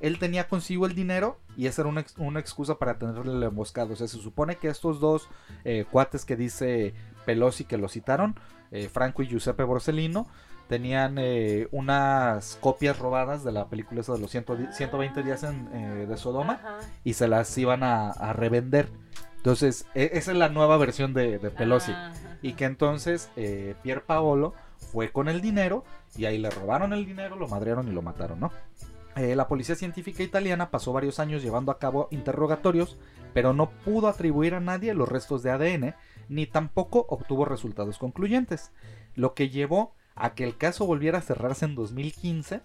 Él tenía consigo el dinero y esa era una excusa para tenerle el emboscado. O sea, se supone que estos dos eh, cuates que dice Pelosi que lo citaron, eh, Franco y Giuseppe Borsellino, tenían eh, unas copias robadas de la película esa de los 100 di- 120 días en, eh, de Sodoma Ajá. y se las iban a, a revender. Entonces, e- esa es la nueva versión de, de Pelosi. Ajá. Y que entonces eh, Pier Paolo fue con el dinero y ahí le robaron el dinero, lo madrearon y lo mataron, ¿no? Eh, la policía científica italiana pasó varios años llevando a cabo interrogatorios, pero no pudo atribuir a nadie los restos de ADN, ni tampoco obtuvo resultados concluyentes, lo que llevó a que el caso volviera a cerrarse en 2015.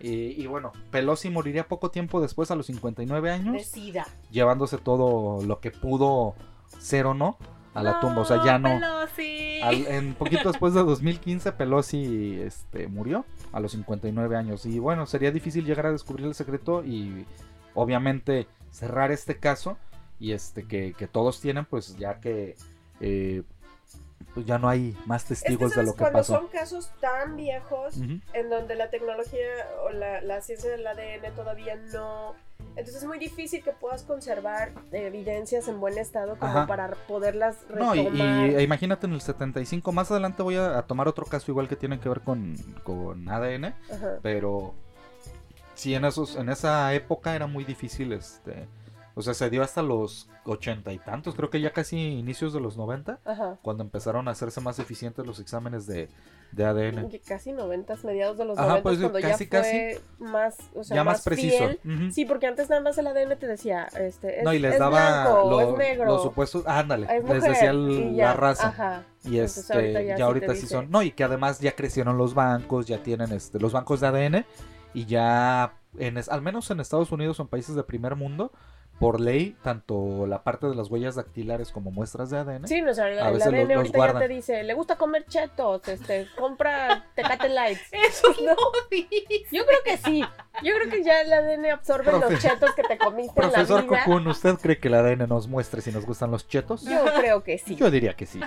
Eh, y bueno, Pelosi moriría poco tiempo después, a los 59 años De sida. llevándose todo lo que pudo ser o no a la tumba. O sea, ya no. Pelosi. Al- en poquito después de 2015, Pelosi este, murió a los 59 años. Y bueno, sería difícil llegar a descubrir el secreto y obviamente cerrar este caso. Y este que, que todos tienen, pues ya que eh, pues ya no hay más Es que, testigos de lo que cuando pasó. son casos tan viejos en donde la tecnología o la, la ciencia del ADN todavía no... Entonces es muy difícil que puedas conservar evidencias en buen estado como Ajá. para poderlas No, y, retomar. y, e imagínate en el 75, más adelante voy a, a tomar otro caso igual que tiene que ver con, con ADN. Ajá. pero sí en esos en esa época era muy difícil este o sea se dio hasta los ochenta y tantos creo que ya casi inicios de los 90 Ajá. cuando empezaron a hacerse más eficientes los exámenes de, de ADN Casi noventas, mediados de los Ajá, noventas, pues, cuando casi, ya fue más, o sea, ya más, preciso fiel. Sí, porque antes nada más el ADN te decía, este, es, no y les es daba blanco, lo- es negro, los supuestos ándale es les decía el- y ya, la raza Ajá. y Entonces, este ahorita ya, ya sí ahorita sí dice. son no y que además ya crecieron los bancos ya tienen este los bancos de ADN y ya en al menos en Estados Unidos o en países de primer mundo por ley tanto la parte de las huellas dactilares como muestras de ADN Sí, no, o sea, el, A el veces ADN los- los ahorita guardan. ya te dice, le gusta comer chetos, este, compra Tecate Lights. Eso no dice. Yo creo que sí. Yo creo que ya el ADN absorbe Profe- los chetos que te comiste Profesor en la vida. Cocoon, ¿usted cree que el ADN nos muestre si nos gustan los chetos? Yo creo que sí. Yo diría que sí.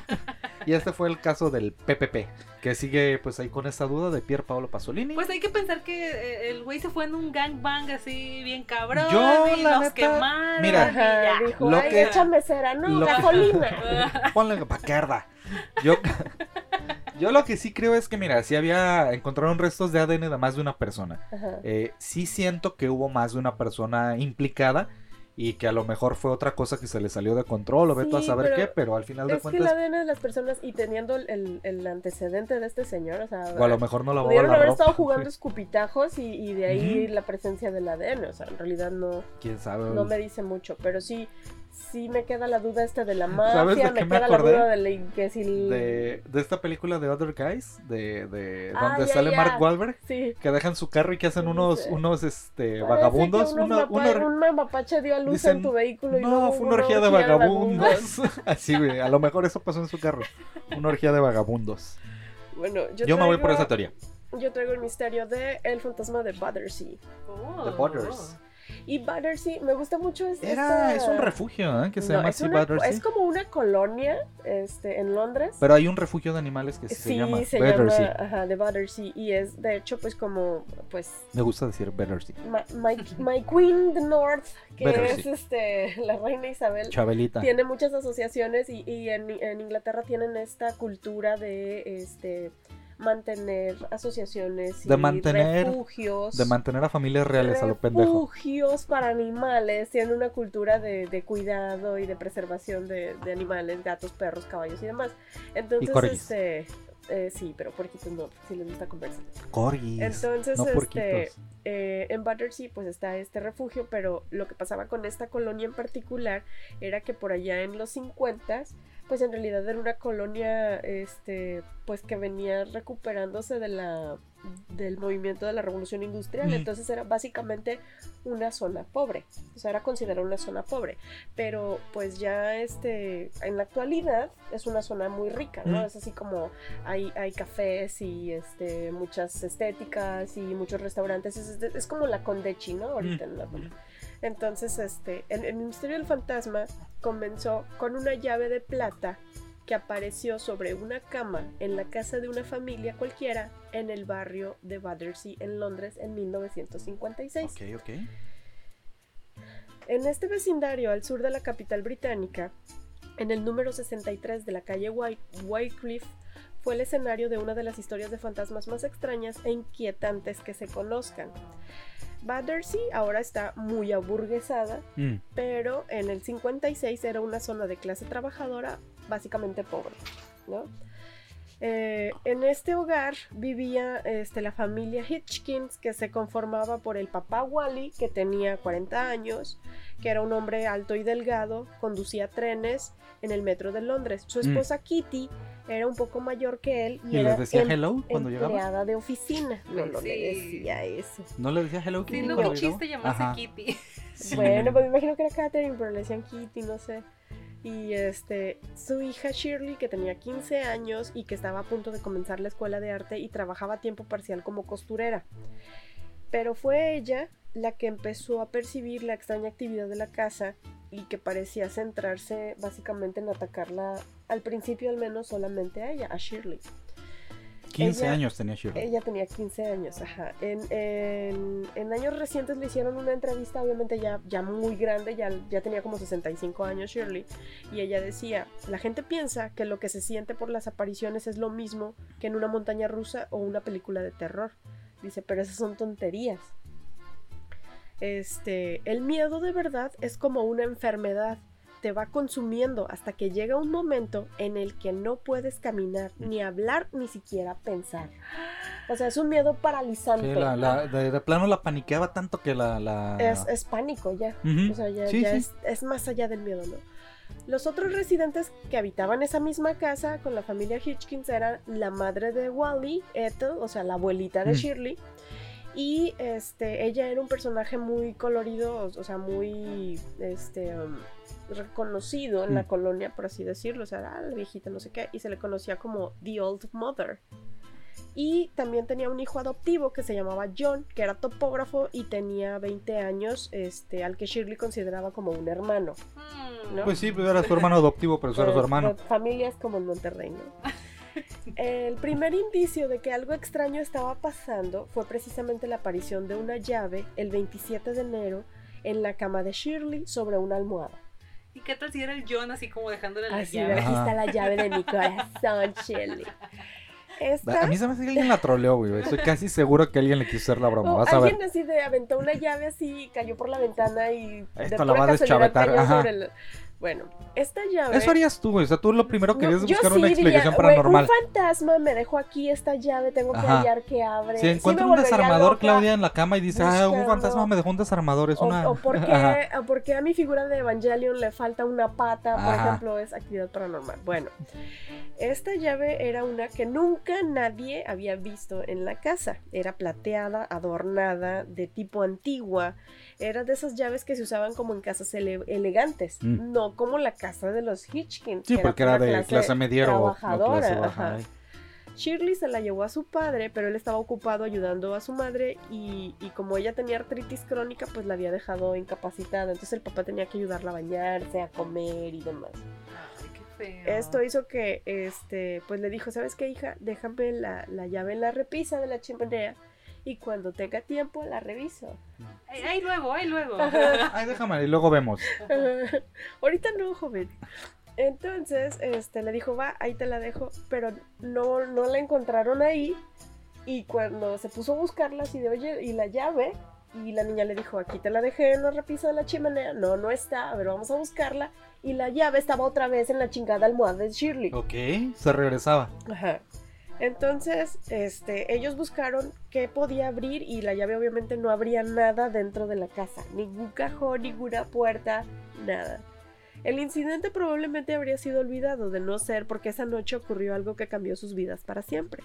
Y este fue el caso del PPP, que sigue pues ahí con esta duda de Pier Paolo Pasolini. Pues hay que pensar que eh, el güey se fue en un gangbang así bien cabrón. Yo, y la los neta, quemaron. mira, y Ajá, ya. dijo, Lo ay, que- échame cera, no, que- gasolina. Ponle paquerda. Yo, yo lo que sí creo es que, mira, si había, encontraron restos de ADN de más de una persona. Eh, sí siento que hubo más de una persona implicada y que a lo mejor fue otra cosa que se le salió de control o veto a Sí, saber pero qué, pero al final de Es que el cuentas, ADN de las personas y teniendo el, el antecedente de este señor, o sea, o a lo mejor no lavaba pudieron la haber ropa. estado jugando escupitajos y, y de ahí la presencia del ADN, o sea, en realidad no, Quién sabe. no me dice mucho, pero sí, sí me queda la duda esta de la ¿Sabes de mafia, qué me me queda la acordé? duda de la- que si el- de, de esta película de Other Guys, de, de Ah, donde sale. Mark Wahlberg, Sí. que dejan su carro y que hacen unos, sí. unos este, Parece vagabundos. que unos Uno, mapa- uno- un mapache dio a luz dicen, en tu vehículo y no, fue una orgía de vagabundos. Así, güey, a lo mejor eso pasó en su carro. Una orgía de vagabundos. Bueno, yo, Yo, me voy por esa teoría. Yo traigo el misterio de El fantasma de Battersea. Oh. The Butters. Y Battersea, me gusta mucho es- Era, esta- es un refugio, ¿eh? Que se No, llama así una- Battersea. es como una colonia este, en Londres. Pero hay un refugio de animales que se sí, llama se Battersea. llama ajá, de Battersea. Y es, de hecho, pues como, pues, Me gusta decir Battersea. My, my, my Queen the North, que Battersea. es este, la reina Isabel. Chabelita. Tiene muchas asociaciones y, y en, en Inglaterra tienen esta cultura de este mantener asociaciones y De mantener- refugios. De mantener a familias reales a lo pendejo. refugios para animales. Tienen una cultura de, de cuidado y de preservación de, de animales, gatos, perros, caballos y demás. Entonces, corgis. este. eh, sí, pero porquitos no, si les gusta conversar. Corgis. Entonces, no este, eh, en Battersea pues está este refugio, pero lo que pasaba con esta colonia en particular era que por allá en los 50 pues en realidad era una colonia este pues que venía recuperándose de la del movimiento de la revolución industrial, Mm. entonces era básicamente una zona pobre, o sea, era considerada una zona pobre, pero pues ya este en la actualidad es una zona muy rica, ¿no? Mm. Es así como hay, hay cafés y este muchas estéticas y muchos restaurantes, es, es- como la Condechi, ¿no? Ahorita en la. Entonces, este, el, el Ministerio del Fantasma comenzó con una llave de plata que apareció sobre una cama en la casa de una familia cualquiera en el barrio de Battersea en Londres en 1956. Ok, ok. En este vecindario al sur de la capital británica, en el número 63 de la calle White, Wycliffe, fue el escenario de una de las historias de fantasmas más extrañas e inquietantes que se conozcan. Battersea ahora está muy aburguesada, Mm. pero en el 56 era una zona de clase trabajadora básicamente pobre, ¿no? Eh, en este hogar vivía este, la familia Hitchkins, que se conformaba por el papá Wally, que tenía 40 años, que era un hombre alto y delgado, conducía trenes en el metro de Londres. Su Mm. esposa Kitty era un poco mayor que él y, ¿Y era les decía em- hello cuando empleada de oficina. No, no le Sí. decía eso. ¿No le decía hello Sí, Kitty no, mi llegaba? chiste llamarse. Kitty. Sí. Bueno, pues me imagino que era Catherine, pero le decían Kitty, no sé. Y este, su hija Shirley, que tenía 15 años y que estaba a punto de comenzar la escuela de arte y trabajaba a tiempo parcial como costurera. Pero fue ella la que empezó a percibir la extraña actividad de la casa y que parecía centrarse básicamente en atacarla, al principio al menos solamente a ella, a Shirley. 15 Ella- años tenía Shirley. Ella tenía 15 años, ajá. En, en- en años recientes le hicieron una entrevista, obviamente ya, ya muy grande, ya, ya tenía como 65 años Shirley, y ella decía, la gente piensa que lo que se siente por las apariciones es lo mismo que en una montaña rusa o una película de terror. Dice, pero esas son tonterías. Este, el miedo de verdad es como una enfermedad. Te va consumiendo hasta que llega un momento en el que no puedes caminar, ni hablar, ni siquiera pensar. O sea, es un miedo paralizante. Sí, la- la- de, de plano la paniqueaba tanto que la... la... Es, es pánico ya. O sea, ya, Sí, ya sí. Es, es más allá del miedo, ¿no? Los otros residentes que habitaban esa misma casa con la familia Hitchkins eran la madre de Wally, Ethel, o sea, la abuelita de Mm. Shirley. Y este, ella era un personaje muy colorido, o, sea, muy este, um, reconocido en la Mm. colonia, por así decirlo. O sea, ah, la viejita, no sé qué. Y se le conocía como The Old Mother. Y también tenía un hijo adoptivo que se llamaba John, que era topógrafo y tenía 20 años, este, al que Shirley consideraba como un hermano. ¿no? Pues sí, pues era su hermano adoptivo, pero eso era su Pues, hermano. familias como en Monterrey, ¿no? El primer indicio de que algo extraño estaba pasando fue precisamente la aparición de una llave el 27 de enero en la cama de Shirley sobre una almohada. ¿Y qué tal si era el John así como dejándole la Así, llave? aquí está la llave de mi corazón, Shirley. Esta, A mí se me hace que alguien la troleó, güey. Estoy casi seguro que alguien le quiso hacer la broma. Vas a ver. alguien así de aventó una llave así, cayó por la ventana y de Esto la pura va a deschavetar, ajá. sobre el- Bueno, esta llave... Eso harías tú, güey. O sea, tú lo primero No, querías yo buscar sí una diría, explicación "Güey, paranormal. Un fantasma me dejó aquí esta llave, tengo que Ajá. hallar que abre. Si Sí encuentra me un desarmador, loca. Claudia, en la cama y dice, ah, un buscando- fantasma me dejó un desarmador. Es O, una. o por Ajá. qué, o por qué a mi figura de Evangelion le falta una pata, por Ajá. ejemplo, es actividad paranormal. Bueno, esta llave era una que nunca nadie había visto en la casa. Era plateada, adornada, de tipo antigua. Era de esas llaves que se usaban como en casas ele- elegantes, Mm. no como la casa de los Hitchkins. Sí, que porque era de clase mediero trabajadora. clase baja. ajá. ay. Shirley se la llevó a su padre, pero él estaba ocupado ayudando a su madre y, y como ella tenía artritis crónica, pues la había dejado incapacitada. Entonces el papá tenía que ayudarla a bañarse, a comer y demás. Ay, qué feo. Esto hizo que, este, pues le dijo, ¿sabes qué, hija? Déjame la, la llave en la repisa de la chimenea y cuando tenga tiempo la reviso. Ay, ay, luego, ay, luego. Ay, déjame, y luego vemos. Ahorita no, joven. Entonces, este, le dijo, va, ahí te la dejo, pero no, no la encontraron ahí. Y cuando se puso a buscarla, así de, oye, y la llave, y la niña le dijo, aquí te la dejé en la repisa de la chimenea. No, no está, a ver, vamos a buscarla. Y la llave estaba otra vez en la chingada almohada de Shirley. Ok, se regresaba. Ajá. Entonces, este, ellos buscaron qué podía abrir y la llave obviamente no abría nada dentro de la casa, ningún cajón, ninguna puerta, nada. El incidente probablemente habría sido olvidado de no ser porque esa noche ocurrió algo que cambió sus vidas para siempre.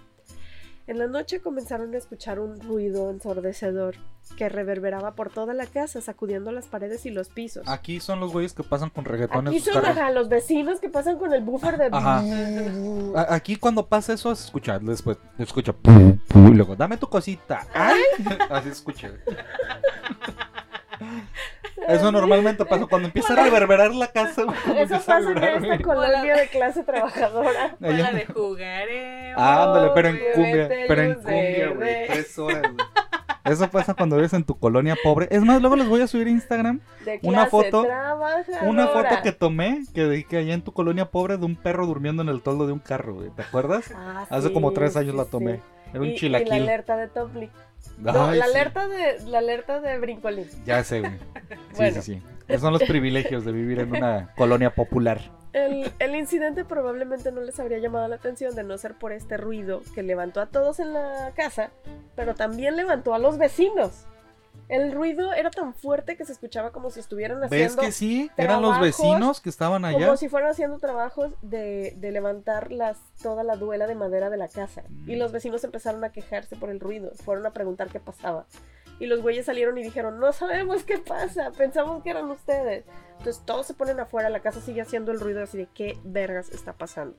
En la noche comenzaron a escuchar un ruido ensordecedor que reverberaba por toda la casa, sacudiendo las paredes y los pisos. Aquí son los güeyes que pasan con reggaetón Aquí son ajá, los vecinos que pasan con el buffer de... Ajá. Aquí cuando pasa eso, se escucha, después escucha pu, pu, y luego, dame tu cosita. Ay. Así se escucha. Eso normalmente pasa cuando empieza a reverberar la casa. Eso pasa en esta colonia de clase trabajadora. Con la de jugaremos. Ándale, pero en cumbia, pero en cumbia, güey. Tres horas, güey. Eso pasa cuando vives en tu colonia pobre. Es más, luego les voy a subir a Instagram De Una foto- trabajadora. una foto que tomé que dije allá en tu colonia pobre de un perro durmiendo en el toldo de un carro, güey. ¿Te acuerdas? Ah, Hace sí, como tres años sí, la sí. tomé. Era un Y- Y, la chilaquil. alerta de Topli. No, Ay, la sí. alerta de la alerta de Brincolín. Ya sé, güey. Sí, Bueno. sí, sí. Esos son los privilegios de vivir en una colonia popular. El, el incidente probablemente no les habría llamado la atención de no ser por este ruido que levantó a todos en la casa, pero también levantó a los vecinos. El ruido era tan fuerte que se escuchaba como si estuvieran ¿Ves haciendo que sí? Eran los vecinos que estaban allá. como si fueran haciendo trabajos de, de levantar las, toda la duela de madera de la casa. Mm. Y los vecinos empezaron a quejarse por el ruido. Fueron a preguntar qué pasaba. Y los güeyes salieron y dijeron, no sabemos qué pasa, pensamos que eran ustedes. Entonces todos se ponen afuera, la casa sigue haciendo el ruido así de qué vergas está pasando.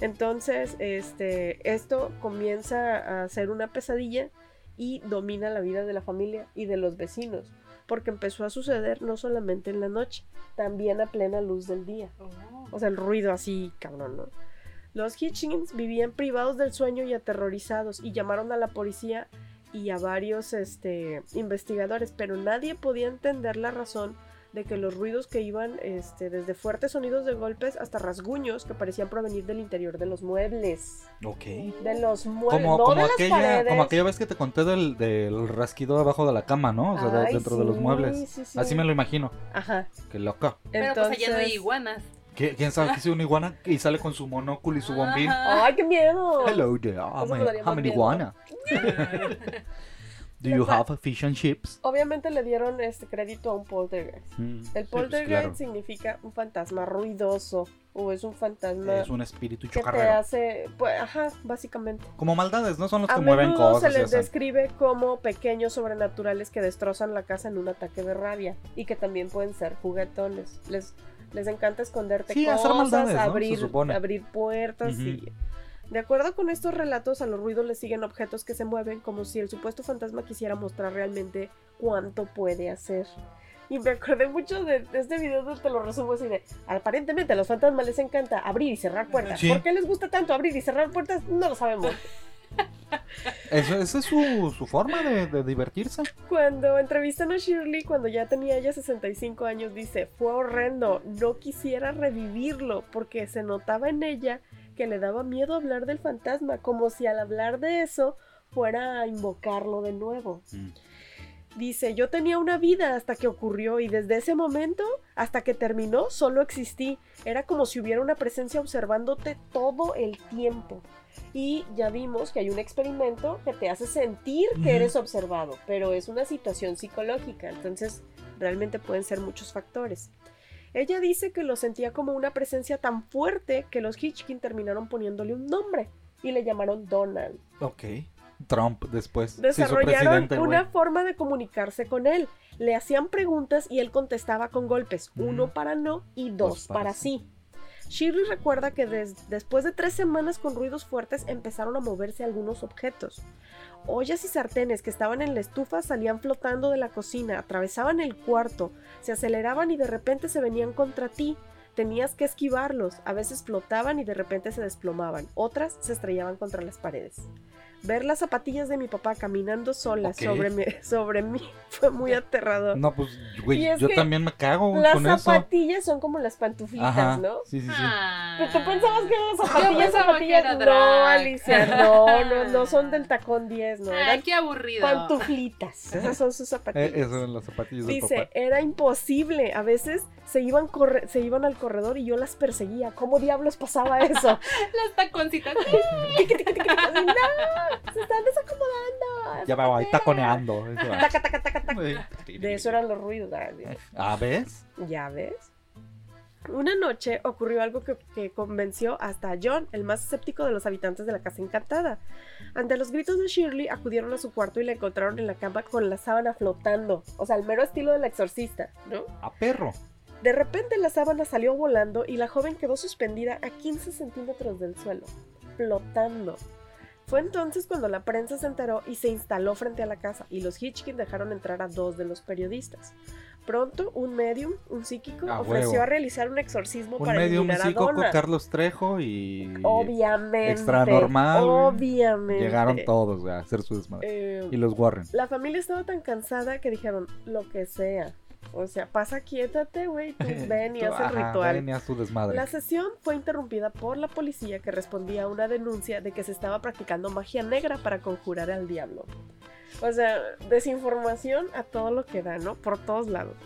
Entonces, este, esto comienza a ser una pesadilla y domina la vida de la familia y de los vecinos. Porque empezó a suceder no solamente en la noche, también a plena luz del día. Oh. O sea, el ruido así, cabrón, ¿no? Los Hitchings vivían privados del sueño y aterrorizados y llamaron a la policía y a varios este, investigadores, pero nadie podía entender la razón de que los ruidos que iban este, desde fuertes sonidos de golpes hasta rasguños que parecían provenir del interior de los muebles. Ok. De los muebles, Como, no como, de las aquella, paredes. como aquella vez que te conté del, del rasquido debajo de la cama, ¿no? O sea, de- Ay, dentro de los sí, muebles. sí, sí. Así me lo imagino. Ajá. Qué loco. Pero pues allá no hay Entonces- iguanas. ¿Qué- ¿Quién sabe que es una iguana y sale con su monóculo y su bombín? ¡Ay, qué miedo! Hello there, I'm, an iguana. Do you have fish and chips? Obviamente le dieron este crédito a un poltergeist. Mm, El sí, pues, poltergeist claro. significa un fantasma ruidoso o es un fantasma Es un espíritu que te chocarrero. hace, pues, ajá, básicamente. Como maldades, ¿no? Son los A que mueven cosas. se les describe como pequeños sobrenaturales que destrozan la casa en un ataque de rabia y que también pueden ser juguetones. Les, les encanta esconderte Sí, hacer cosas, maldades, ¿no? Se abrir, supone. abrir puertas Ujú. y... De acuerdo con estos relatos, a los ruidos les siguen objetos que se mueven como si el supuesto fantasma quisiera mostrar realmente cuánto puede hacer. Y me acordé mucho de, este video donde te lo resumo así de, aparentemente a los fantasmas les encanta abrir y cerrar puertas. Sí. ¿Por qué les gusta tanto abrir y cerrar puertas? No lo sabemos. Eso- Esa es su, su forma de, de divertirse. Cuando entrevistan a Shirley, cuando ya tenía ella 65 años, dice, fue horrendo, no quisiera revivirlo porque se notaba en ella que le daba miedo hablar del fantasma, como si al hablar de eso fuera a invocarlo de nuevo. Mm. Dice, yo tenía una vida hasta que ocurrió y desde ese momento hasta que terminó solo existí. Era como si hubiera una presencia observándote todo el tiempo. Y ya vimos que hay un experimento que te hace sentir que eres observado, pero es una situación psicológica, entonces realmente pueden ser muchos factores. Ella dice que lo sentía como una presencia tan fuerte que los Hitchkin terminaron poniéndole un nombre y le llamaron Donald Ok. Trump después. Desarrollaron una forma de comunicarse con él. Le hacían preguntas y él contestaba con golpes, uno para no y dos, Dos para para sí. sí. Shirley recuerda que des- después de tres semanas con ruidos fuertes empezaron a moverse algunos objetos. Ollas y sartenes que estaban en la estufa salían flotando de la cocina, atravesaban el cuarto, se aceleraban y de repente se venían contra ti. Tenías que esquivarlos, a veces flotaban y de repente se desplomaban, otras se estrellaban contra las paredes. Ver las zapatillas de mi papá caminando solas Ok. sobre, mí, sobre mí fue muy aterrador. No, pues, güey, yo también me cago las con eso. zapatillas son como las pantuflitas, Ajá. ¿no? Sí, sí, sí. Ah. Pero tú pensabas que eran zapatillas, zapatillas. que era No. Alicia, no, no, no son del tacón 10, no. Ay, Eran qué aburrido. pantuflitas. Esas son sus Eh, zapatillas. eso en las zapatillas del Dice, papá. era imposible. A veces se iban, corre- se iban al corredor y yo las perseguía. ¿Cómo diablos pasaba eso? Las taconcitas. No, se están desacomodando. Ya me voy zapatera". taconeando. Taca, taca, taca, taca. De eso eran los ruidos. ¿verdad? Ah, ¿ves? ¿Ya ves? Una noche ocurrió algo que, que convenció hasta a John, el más escéptico de los habitantes de la casa encantada. Ante los gritos de Shirley, acudieron a su cuarto y la encontraron en la cama con la sábana flotando. O sea, el mero estilo del exorcista, ¿no? A perro. De repente la sábana salió volando y la joven quedó suspendida a 15 centímetros del suelo, flotando. Fue entonces cuando la prensa se enteró y se instaló frente a la casa y los Hitchkin dejaron entrar a dos de los periodistas. Pronto, un medium, un psíquico, A ofreció huevo. a realizar un exorcismo Un para medio eliminar a psíquico, Donna. Carlos Trejo y. Obviamente. Extra normal. Obviamente. Llegaron todos a hacer su desmadre. Eh, Y los Warren. la familia estaba tan cansada que dijeron, lo que sea. O sea, pasa, quiétate, güey, tú ven y haz el ritual. ven y haz tu desmadre. La sesión fue interrumpida por la policía que respondía a una denuncia de que se estaba practicando magia negra para conjurar al diablo. O sea, desinformación a todo lo que da, ¿no? Por todos lados.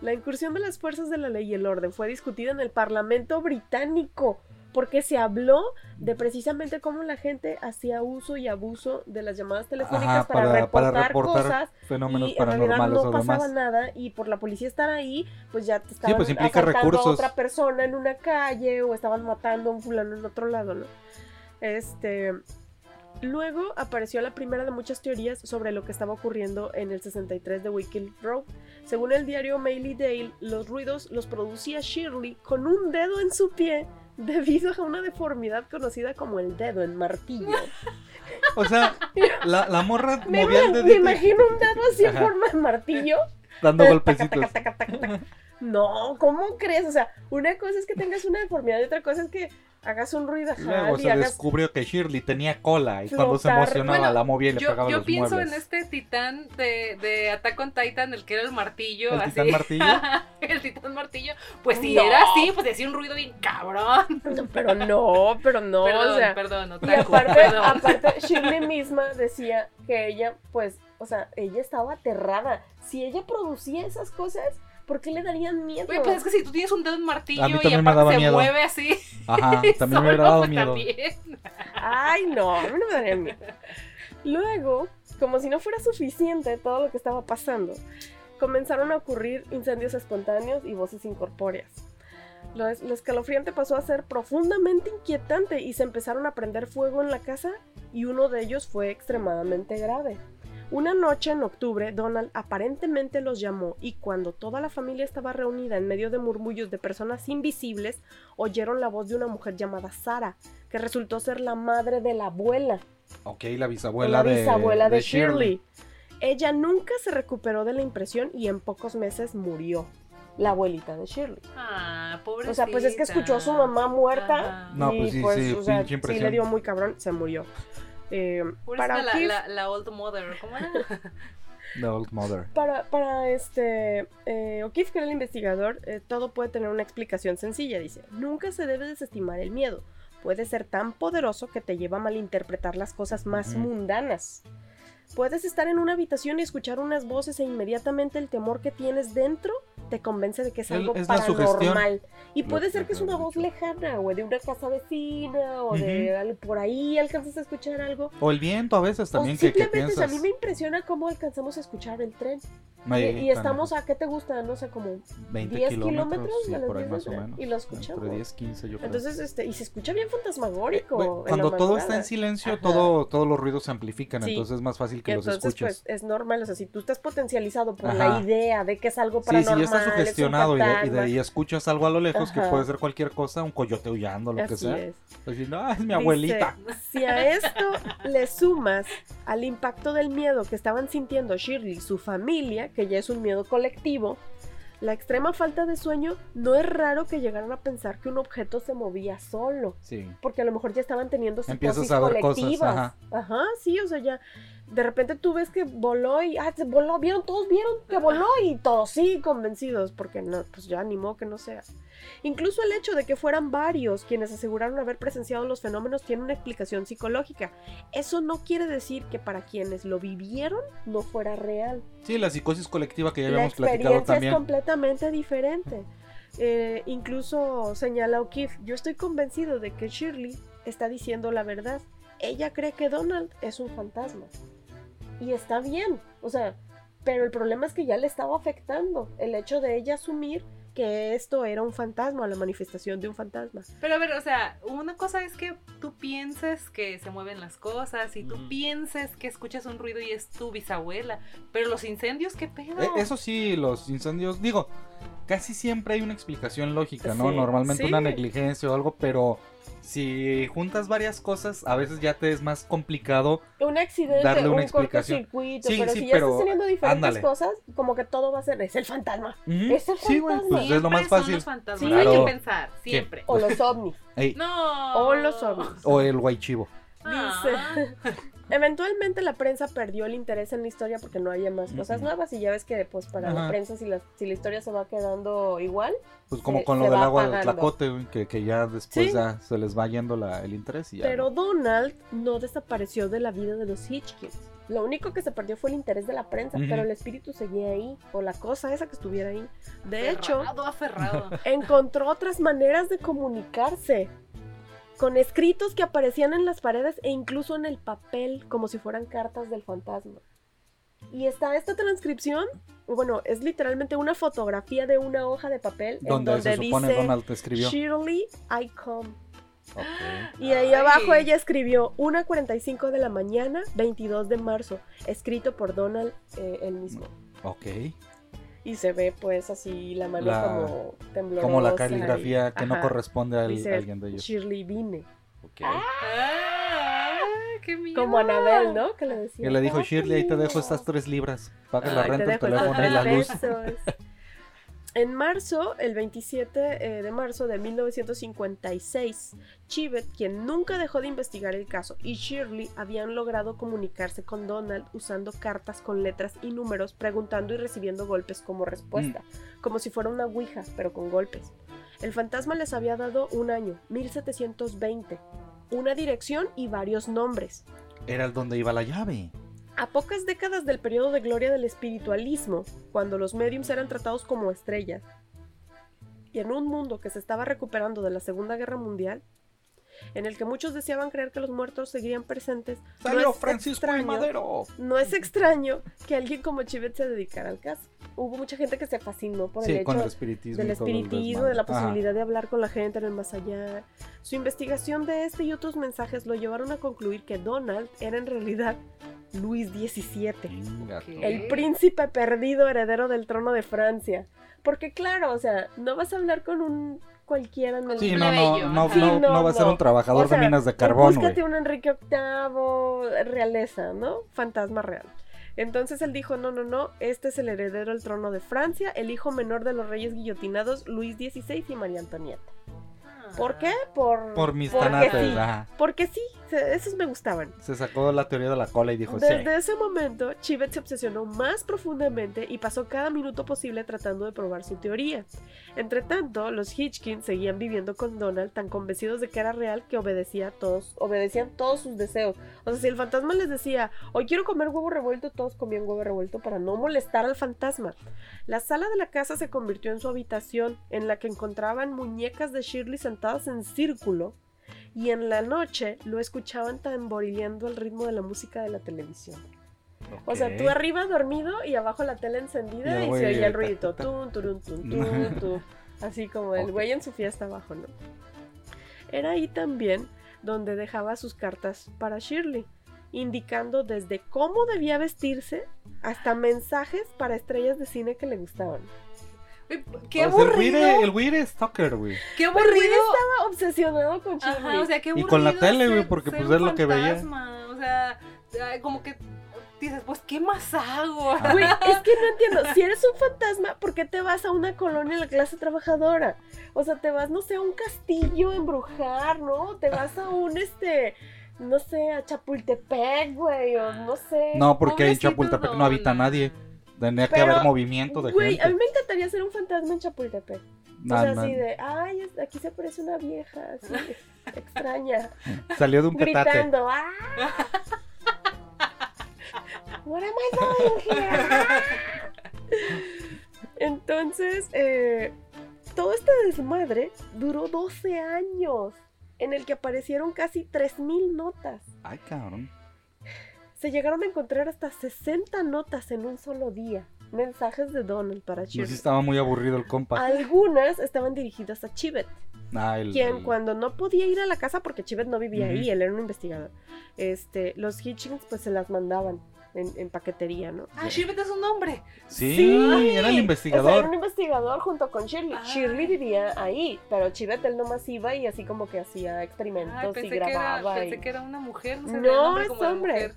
La incursión de las fuerzas de la ley y el orden fue discutida en el Parlamento británico porque se habló de precisamente cómo la gente hacía uso y abuso de las llamadas telefónicas Ajá, para, para- para reportar, reportar cosas Fenómenos y en realidad no pasaba nada y por la policía estar ahí, pues ya te estaban pues implica asaltando a otra persona en una calle o estaban matando a un fulano en otro lado, ¿no? Este Luego apareció la primera de muchas teorías sobre lo que estaba ocurriendo en el 63 de Wicked Road. Según el diario Maily Dale, los ruidos los producía Shirley con un dedo en su pie debido a una deformidad conocida como el dedo en martillo. O sea, la, la morra Me, movía el me dedito imagino un dedo así en forma de martillo dando golpecitos. taca, taca, taca, taca. No, ¿cómo crees? O sea, una cosa es que tengas una deformidad y otra cosa es que hagas un ruido Luego se hagas descubrió que Shirley tenía cola y cuando se emocionaba Bueno, la movía y le Yo, pegaba yo los pienso muebles. en este titán de, de Attack on Titan, el que era el martillo. ¿El así. titán martillo? el titán martillo. Pues si No. era así, pues decía un ruido bien cabrón. No, pero no, pero no, perdón, o sea, perdón, y aparte, perdón. aparte Shirley misma decía que ella, pues, o sea, ella estaba aterrada. Si ella producía esas cosas, ¿por qué le darían miedo? Güey, pues es que si tú tienes un dedo en martillo A mí y aparte daba se miedo. mueve así. Ajá, también me hubiera dado pues, miedo. también. Ay, no, a mí no me daría miedo. Luego, como si no fuera suficiente todo lo que estaba pasando, comenzaron a ocurrir incendios espontáneos y voces incorpóreas. Lo, es- lo escalofriante pasó a ser profundamente inquietante y se empezaron a prender fuego en la casa y uno de ellos fue extremadamente grave. Una noche en octubre, Donald aparentemente los llamó y cuando toda la familia estaba reunida en medio de murmullos de personas invisibles, oyeron la voz de una mujer llamada Sara, que resultó ser la madre de la abuela, Ok, la bisabuela, la bisabuela de, de Shirley. Ella nunca se recuperó de la impresión y en pocos meses murió. La abuelita de Shirley. Ah, pobrecita. O sea, pues es que escuchó a su mamá muerta Ajá. No, y pues sí, pues, sí, o sea, pinche sí impresión. le dio muy cabrón, se murió. Eh, para la, la, la old mother, ¿cómo era? The Old Mother. Para, para este eh, O'Keefe, que era el investigador, eh, todo puede tener una explicación sencilla. Dice: Nunca se debe desestimar el miedo. Puede ser tan poderoso que te lleva a malinterpretar las cosas más mundanas. Puedes estar en una habitación y escuchar unas voces e inmediatamente el temor que tienes dentro te convence de que es algo es paranormal. Y puede que ser que es una voz lejana, o de una casa vecina, o de al- por ahí alcanzas a escuchar algo. O el viento a veces también o que, que simplemente, o sea, a piensas. mí me impresiona cómo alcanzamos a escuchar el tren. Y, estamos a, ¿qué te gusta? No sé, como 20 10 kilómetros, kilómetros sí, por ahí más o menos. y lo escuchamos. Entre 10, 15 yo creo. Entonces, este, y se escucha bien fantasmagórico. En la cuando todo está en silencio, Ajá. todo, todos los ruidos se amplifican, Sí. entonces es más fácil Y que los entonces, escuches. pues, es normal, o sea, si tú estás potencializado por Ajá. la idea de que es algo Sí, paranormal, si ya estás es sugestionado y, de- y, de- y escuchas algo a lo lejos que Ajá. puede ser cualquier cosa, un coyote aullando, lo que así sea. es. Decir, no, es mi Dice, abuelita. si a esto le sumas al impacto del miedo que estaban sintiendo Shirley y su familia, que ya es un miedo colectivo, la extrema falta de sueño, no es raro que llegaran a pensar que un objeto se movía solo. Sí. Porque a lo mejor ya estaban teniendo psicosis a ver cosas, colectivas. ajá. Ajá, sí, o sea, ya de repente tú ves que voló y ah, se voló, vieron, todos vieron que voló y todos sí convencidos, porque no, pues ya ni modo que no sea. Incluso el hecho de que fueran varios quienes aseguraron haber presenciado los fenómenos tiene una explicación psicológica. Eso no quiere decir que para quienes lo vivieron no fuera real. Sí, la psicosis colectiva que ya La habíamos platicado experiencia es también. completamente diferente. Eh, incluso señala O'Keefe, yo estoy convencido de que Shirley está diciendo la verdad. Ella cree que Donald es un fantasma. Y está bien, o sea, pero el problema es que ya le estaba afectando el hecho de ella asumir que esto era un fantasma, la manifestación de un fantasma. Pero a ver, o sea, una cosa es que tú pienses que se mueven las cosas y tú Ujú. pienses que escuchas un ruido y es tu bisabuela. Pero los incendios, ¿qué pedo? Eh, eso sí, los incendios, digo, casi siempre hay una explicación lógica, ¿no? Sí, Normalmente sí. una negligencia o algo, pero si juntas varias cosas, a veces ya te es más complicado. Un accidente, Darle una un explicación. cortocircuito, Sí, pero sí, si ya pero estás teniendo diferentes ándale. cosas, como que todo va a ser, es el fantasma. Es el Sí, güey, fantasma. pues es lo más son fácil. los fantasmas, Sí. hay que pensar, siempre. O los ovnis. Ey, No. O los ovnis. O el guaychivo. Ah. Eventualmente la prensa perdió el interés en la historia porque no había más cosas nuevas y ya ves que pues para la prensa si la, si la historia se va quedando igual, Pues como Se- con lo del agua del tlacote, que, que ya después Sí. ya se les va yendo la- el interés y ya. pero Donald no desapareció de la vida de los Hitchkins. Lo único que se perdió fue el interés de la prensa, pero el espíritu seguía ahí, o la cosa esa que estuviera ahí. De hecho, aferrado. encontró otras maneras de comunicarse. Con escritos que aparecían en las paredes e incluso en el papel, como si fueran cartas del fantasma. Y está esta transcripción, bueno, es literalmente una fotografía de una hoja de papel en donde, donde se supone dice Donald te escribió. Shirley, I come. Y ahí Ay. abajo ella escribió 1.45 de la mañana, 22 de marzo, escrito por Donald eh, él mismo. Ok. Y se ve pues así la mano La- como temblorosa. Como la y- caligrafía que no ajá. corresponde a Dice, alguien de ellos. Shirley vine. Ok. Ah, qué miedo. Como Anabel, ¿no? Que le decía. Que le dijo "Ah, Shirley, ahí te dejo conmigo". estas tres libras. Paga la Ay, te renta, el teléfono y la luz. En marzo, el 27 eh, de marzo de 1956, Chivet, quien nunca dejó de investigar el caso, y Shirley habían logrado comunicarse con Donald usando cartas con letras y números, preguntando y recibiendo golpes como respuesta, como si fuera una ouija, pero con golpes. El fantasma les había dado un año, 1720, una dirección y varios nombres. Era el donde iba la llave. A pocas décadas del periodo de gloria del espiritualismo, cuando los mediums eran tratados como estrellas, y en un mundo que se estaba recuperando de la Segunda Guerra Mundial, en el que muchos deseaban creer que los muertos seguirían presentes, no ¡Salió es Francisco extraño- Madero! No es extraño que alguien como Chivet se dedicara al caso. Hubo mucha gente que se fascinó por el Sí, hecho con el espiritismo. del el espiritismo, de la Ajá. posibilidad de hablar con la gente en el más allá. Su investigación de este y otros mensajes lo llevaron a concluir que Donald era en realidad Luis XVII, el príncipe perdido heredero del trono de Francia. Porque claro, o sea, no vas a hablar con un cualquiera en el Sí, no, no, no, Sí, no no, va a ser un trabajador O sea, de minas de carbón, Búscate un Enrique VIII, realeza, ¿no? Fantasma real. Entonces él dijo, no, no, no, este es el heredero del trono de Francia, el hijo menor de los reyes guillotinados Luis XVI y María Antonieta. ¿Por qué? Por, Por mis porque tanates, sí. ajá. Porque sí, esos me gustaban. Se sacó la teoría de la cola y dijo, Desde sí. ese momento, Chivet se obsesionó más profundamente y pasó cada minuto posible tratando de probar su teoría. Entre tanto, los Hitchkins seguían viviendo con Donald tan convencidos de que era real que obedecía a todos, obedecían todos sus deseos. O sea, si el fantasma les decía, hoy quiero comer huevo revuelto, todos comían huevo revuelto para no molestar al fantasma. La sala de la casa se convirtió en su habitación, en la que encontraban muñecas de Shirley sentadas en círculo, y en la noche lo escuchaban tamborileando al ritmo de la música de la televisión. O sea, tú arriba dormido y abajo la tele encendida Y el y, se oía el ruidito. Tun, turun, tun, tun, tun. Así como el güey en su fiesta abajo, ¿no? Era ahí también donde dejaba sus cartas para Shirley, indicando desde cómo debía vestirse hasta mensajes para estrellas de cine que le gustaban. Qué O sea, el güey aburrido. era- el güey era stalker, güey. Qué aburrido. estaba obsesionado con Shirley. Ajá, o sea, qué Y con la tele, güey, porque, pues, es lo que veía. fantasma, O sea, como que dices, pues, ¿qué más hago? Güey, es que no entiendo. Si eres un fantasma, ¿por qué te vas a una colonia de la clase trabajadora? O sea, te vas, no sé, a un castillo a embrujar, ¿no? Te vas a un, este, no sé, a Chapultepec, güey, o no sé. No, porque en Chapultepec no habita nadie. Tendría que haber movimiento de Güey, a mí gente. me encantaría ser un fantasma en Chapultepec. Nah, o sea, nah. así de, ay, aquí se aparece una vieja, así, extraña, Salió de un petate. gritando, ¡ah! What am I doing here? Entonces, eh, todo este desmadre duró 12 años, en el que aparecieron casi 3.000 notas. Ay, cabrón. Se llegaron a encontrar hasta 60 notas en un solo día. Mensajes de Donald para No, Shirley. sí estaba muy aburrido el compa. Algunas estaban dirigidas a Chivet, Ah, el- quien el- cuando no podía ir a la casa porque Chivet no vivía ahí, Ujú. él era un investigador. Este, los Hitchings pues se las mandaban en, en paquetería, ¿no? Ah, Shivet es un hombre. Sí, Sí. era el O sea, era investigador. un investigador junto con Shirley. Ay. Shirley vivía ahí, pero Chivet él nomás iba y así como que hacía experimentos Ay, y pensé, que era, grababa. pensé y- que era una mujer. No, No, el nombre es hombre. mujer.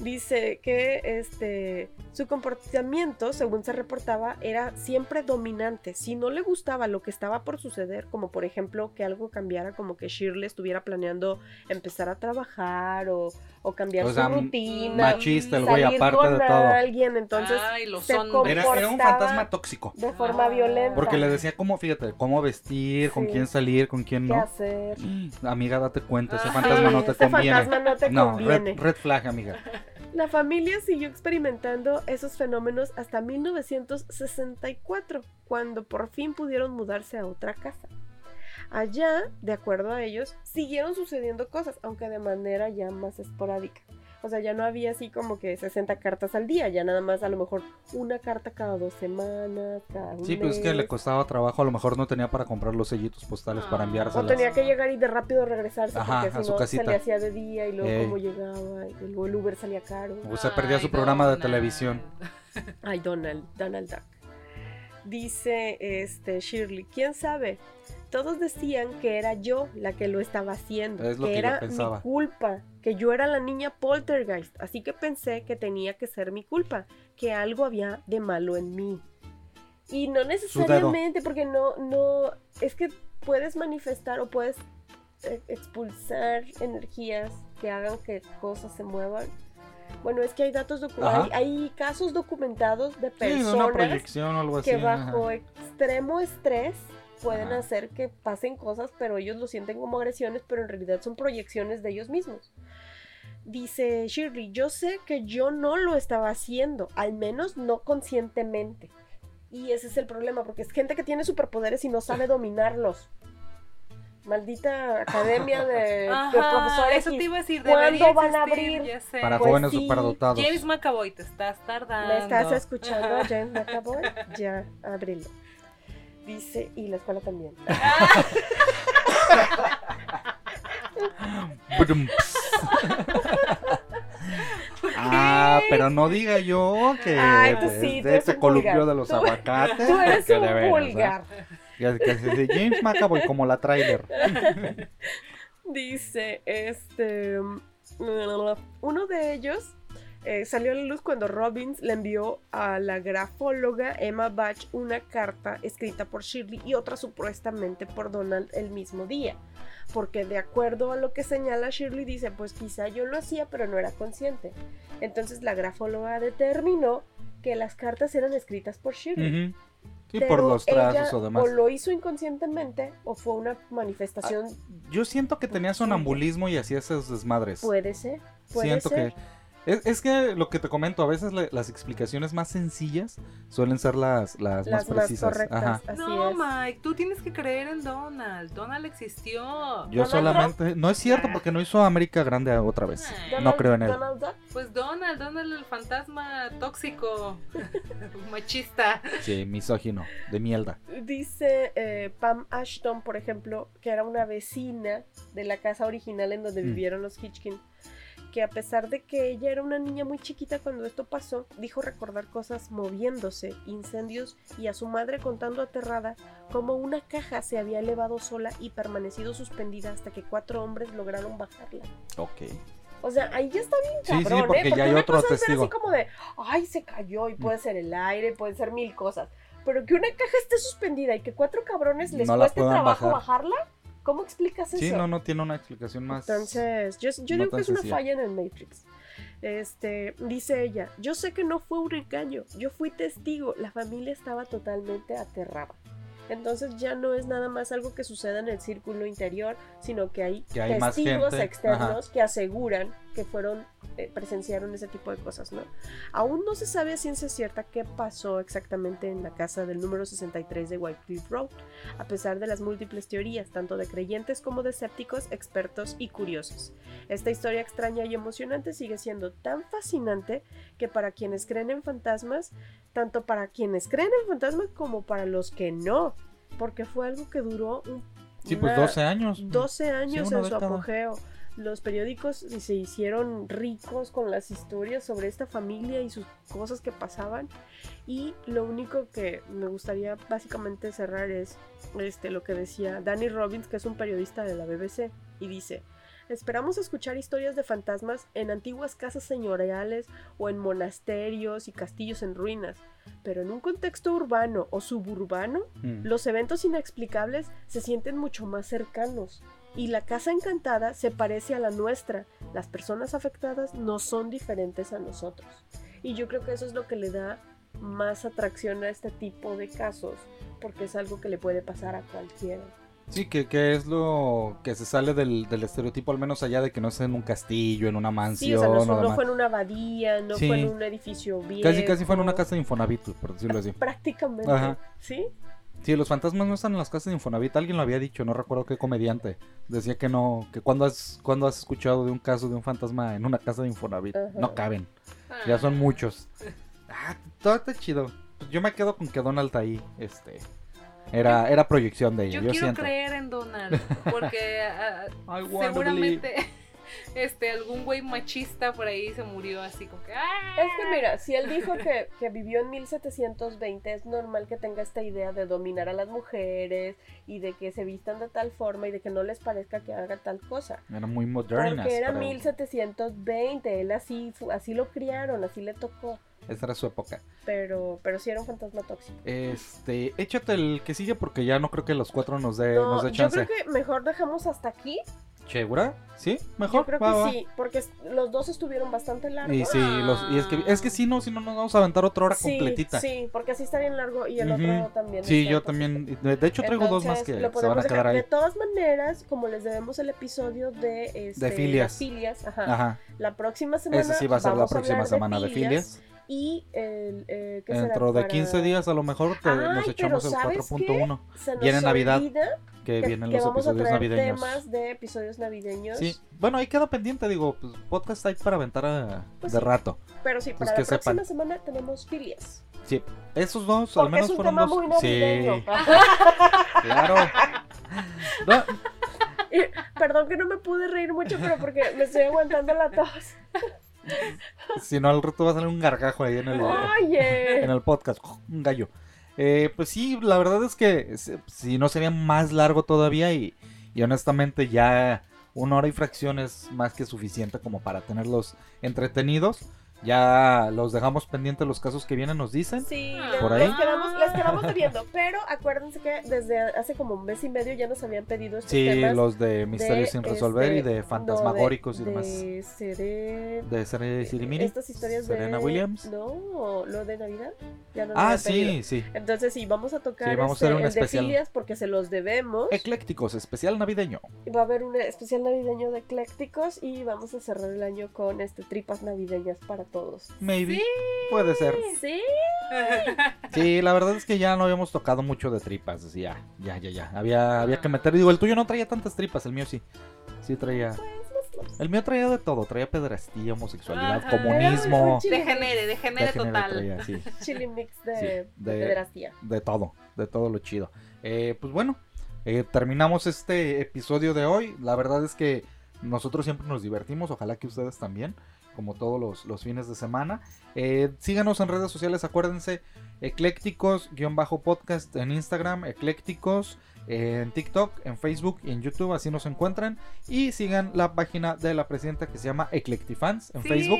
Dice que este su comportamiento, según se reportaba, era siempre dominante. Si no le gustaba lo que estaba por suceder, como por ejemplo que algo cambiara, como que Shirley estuviera planeando empezar a trabajar o, o cambiar O su rutina, Machista el güey, salir aparte con de todo. alguien, entonces Ay, los se. Era, era un fantasma tóxico. de forma Ah. violenta. Porque le decía cómo, fíjate, cómo vestir, con quién salir, con quién qué no. hacer. Amiga, date cuenta, ese fantasma no te ese conviene. fantasma no te No, conviene. red, red flag, amiga. La familia siguió experimentando esos fenómenos hasta 1964, cuando por fin pudieron mudarse a otra casa. Allá, de acuerdo a ellos, siguieron sucediendo cosas, aunque de manera ya más esporádica. O sea, ya no había así como que 60 cartas al día, ya nada más a lo mejor una carta cada dos semanas, cada un Sí, pues es que le costaba trabajo, a lo mejor no tenía para comprar los sellitos postales para Ah. O enviárselas. tenía que llegar y de rápido regresarse Ajá, porque a su no se casita. le hacía de día y luego Ey. cómo llegaba y luego el Uber salía caro. O sea, perdía su programa de Donald. televisión. Ay, Donald, Donald Duck. Dice este Shirley, ¿quién sabe? Todos decían que era yo la que lo estaba haciendo, Es lo que era pensaba. mi culpa, que yo era la niña poltergeist, así que pensé que tenía que ser mi culpa, que algo había de malo en mí. Y no necesariamente, porque no, no, es que puedes manifestar o puedes eh, expulsar energías que hagan que cosas se muevan. Bueno, es que hay datos hay, hay casos documentados de Sí, de una personas proyección o algo así. que ajá. bajo extremo estrés pueden Ajá. hacer que pasen cosas, pero ellos lo sienten como agresiones, pero en realidad son proyecciones de ellos mismos. Dice Shirley, yo sé que yo no lo estaba haciendo, al menos no conscientemente. Y ese es el problema, porque es gente que tiene superpoderes y no sabe dominarlos. Maldita academia de, profesores. eso te iba a decir. ¿Cuándo van a abrir? ya sé. Para Pues jóvenes sí, superdotados. James McAvoy, te estás tardando. ¿Me estás escuchando. James McAvoy? Ya, ábrelo. Dice, y la escuela también. Ah, pero no diga yo que Ay, tú es sí, tú de eres ese un columpio vulgar. de los Tú- aguacates. Tú eres que un de veras, ¿eh? vulgar. Que, que se dice James McAvoy como la trailer. Dice, este... Uno de ellos eh, salió a la luz cuando Robbins le envió a la grafóloga Emma Batch una carta escrita por Shirley y otra supuestamente por Donald el mismo día. Porque de acuerdo a lo que señala Shirley dice, pues quizá yo lo hacía pero no era consciente. Entonces la grafóloga determinó que las cartas eran escritas por Shirley. Ujú. Sí, Pero por los trazos ella o demás. O lo hizo inconscientemente o fue una manifestación. Yo siento que tenía sonambulismo y hacía esos desmadres. puede ser. Puede Siento ser. que Es, es que lo que te comento, a veces le- las explicaciones más sencillas suelen ser las, las, Las más más precisas. correctas. Ajá. Así no, es. Mike, tú tienes que creer en Donald. Donald existió. Yo Donald solamente... No es cierto porque no hizo América Grande otra vez. Ah. No creo en él. Donald Duck. Pues Donald, Donald el fantasma tóxico, machista. Sí, misógino, de mierda. Dice eh, Pam Ashton, por ejemplo, que era una vecina de la casa original en donde Mm. vivieron los Hitchkin, que a pesar de que ella era una niña muy chiquita cuando esto pasó, dijo recordar cosas moviéndose, incendios y a su madre contando aterrada cómo una caja se había elevado sola y permanecido suspendida hasta que cuatro hombres lograron bajarla. Ok. O sea, ahí ya está bien Sí, sí, cabrón, porque ¿eh? ya hay una otro cosa testigo. así como de, ay, se cayó y puede ser el aire, puede ser mil cosas. Pero que una caja esté suspendida y que cuatro cabrones les No cueste trabajo bajar. bajarla, ¿cómo explicas eso? Sí, no, no tiene una explicación más. Entonces, yo, yo no digo que es una falla en el Matrix. Este, dice ella, yo sé que no fue un engaño, yo fui testigo, la familia estaba totalmente aterrada. Entonces ya no es nada más algo que suceda en el círculo interior, sino que hay, Que hay más testigos externos que aseguran que fueron, eh, presenciaron ese tipo de cosas, ¿no? Aún no se sabe a ciencia cierta qué pasó exactamente en la casa del número 63 de Whitecliff Road, a pesar de las múltiples teorías, tanto de creyentes como de escépticos, expertos y curiosos. Esta historia extraña y emocionante sigue siendo tan fascinante que para quienes creen en fantasmas, tanto para quienes creen en fantasmas como para los que no, porque fue algo que duró un, Sí, pues una- 12 años. 12 años en su apogeo. Los periódicos se hicieron ricos con las historias sobre esta familia y sus cosas que pasaban. Y lo único que me gustaría básicamente cerrar es este, lo que decía Danny Robbins, que es un periodista de la BBC, y dice, esperamos escuchar historias de fantasmas en antiguas casas señoriales o en monasterios y castillos en ruinas, pero en un contexto urbano o suburbano Mm. los eventos inexplicables se sienten mucho más cercanos y la casa encantada se parece a la nuestra. Las personas afectadas no son diferentes a nosotros. Y yo creo que eso es lo que le da más atracción a este tipo de casos, porque es algo que le puede pasar a cualquiera. Sí, que, que es lo que se sale del, del estereotipo, al menos allá de que no es en un castillo, en una Sí, mansión. o sea, no, no demás. fue en una abadía, no Sí. fue en un edificio viejo. Casi, casi fue en una casa de Infonavit, por decirlo así. Prácticamente. Ajá. ¿Sí? Sí, los fantasmas no están en las casas de Infonavit. Alguien lo había dicho, no recuerdo qué comediante. Decía que no, que cuando has, cuando has escuchado de un caso de un fantasma en una casa de Infonavit, no caben. Ya son muchos. Ah, todo está chido. Yo me quedo con que Donald ahí, este, era, era proyección de ella. Yo Yo, quiero siento. creer en Donald, porque ah, seguramente este algún güey machista por ahí se murió así como que ¡ah! Es que mira, si él dijo que, que vivió en 1720, es normal que tenga esta idea de dominar a las mujeres y de que se vistan de tal forma y de que no les parezca que haga tal cosa. Era muy modernas. Porque era pero 1720, él así, así lo criaron, así le tocó. Esa era su época. Pero, pero sí era un fantasma tóxico. Este, échate el que sigue porque ya no creo que los cuatro nos dé, No, nos dé yo chance. creo que mejor dejamos hasta aquí. ¿Segura? ¿Sí? Mejor. Yo creo Va, que va. sí, porque los dos estuvieron bastante largos. Y sí, los, y es que es que sí, no, si no nos vamos a aventar otra hora Sí, completita. Sí, porque así está bien largo y el otro también. Sí, yo también. De de hecho, traigo dos más que lo se podemos van a quedar dejar. ahí. De todas maneras, como les debemos el episodio de, este, De filias. ajá, Ajá. la próxima semana. Ese sí va a ser la próxima semana de filias. Y el. Eh, ¿qué será Dentro de para- 15 días, a lo mejor, te- Ay, nos echamos el ¿sabes 4.1. Se nos Viene Navidad, Que que, vienen que los vamos a episodios traer navideños. temas de episodios navideños. Sí, bueno, ahí queda pendiente, digo, pues podcast hay para aventar a- Pues de sí. rato. Pero sí, Pues para que la próxima sepan. semana tenemos filias. Sí, esos dos, al Porque menos es un fueron tema dos. muy navideño. sí, claro. No, perdón que no me pude reír mucho, pero porque me estoy aguantando la tos. Si no, al rato va a salir un gargajo ahí en el, Oye. en el podcast. Un gallo. Eh, pues sí, la verdad es que si- si no sería más largo todavía y, y honestamente ya una hora y fracción es más que suficiente como para tenerlos entretenidos. Ya los dejamos pendientes los casos que vienen, nos dicen. Sí, Ah. les, ¿Por ahí? les quedamos, les quedamos debiendo, pero acuérdense que desde hace como un mes y medio ya nos habían pedido estos Sí, temas. los de Misterios de, sin resolver y este, de fantasmagóricos no, y de, demás. De Sere- De Serena Sirimini. Estas historias Serena de... Williams. No, lo de Navidad. Ya no nos Ah, pedido. sí, sí. Entonces sí, vamos a tocar Sí, vamos a este, hacer un el especial. de filias porque se los debemos. Eclécticos, especial navideño. Va a haber un especial navideño de eclécticos y vamos a cerrar el año con este tripas navideñas para todos. Maybe. Puede ser. Sí. Sí, la verdad es que ya no habíamos tocado mucho de tripas. así, Ya, ya, ya, ya. Había, había que meter. Digo, el tuyo no traía tantas tripas, el mío sí. Sí traía. El mío traía de todo. Traía pedrastía, homosexualidad, Ajá. comunismo. Degenere, degenere total. traía, sí. Chili mix de, Sí, de, de- pederastía. de todo, de todo lo chido. Eh, pues bueno, eh, terminamos este episodio de hoy. La verdad es que nosotros siempre nos divertimos, ojalá que ustedes también, como todos los, los fines de semana. Eh, síganos en redes sociales, acuérdense, eclécticos-podcast en Instagram, eclécticos en TikTok, en Facebook y en YouTube, así nos encuentran. Y sigan la página de la presidenta que se llama Eclectifans en Sí. Facebook.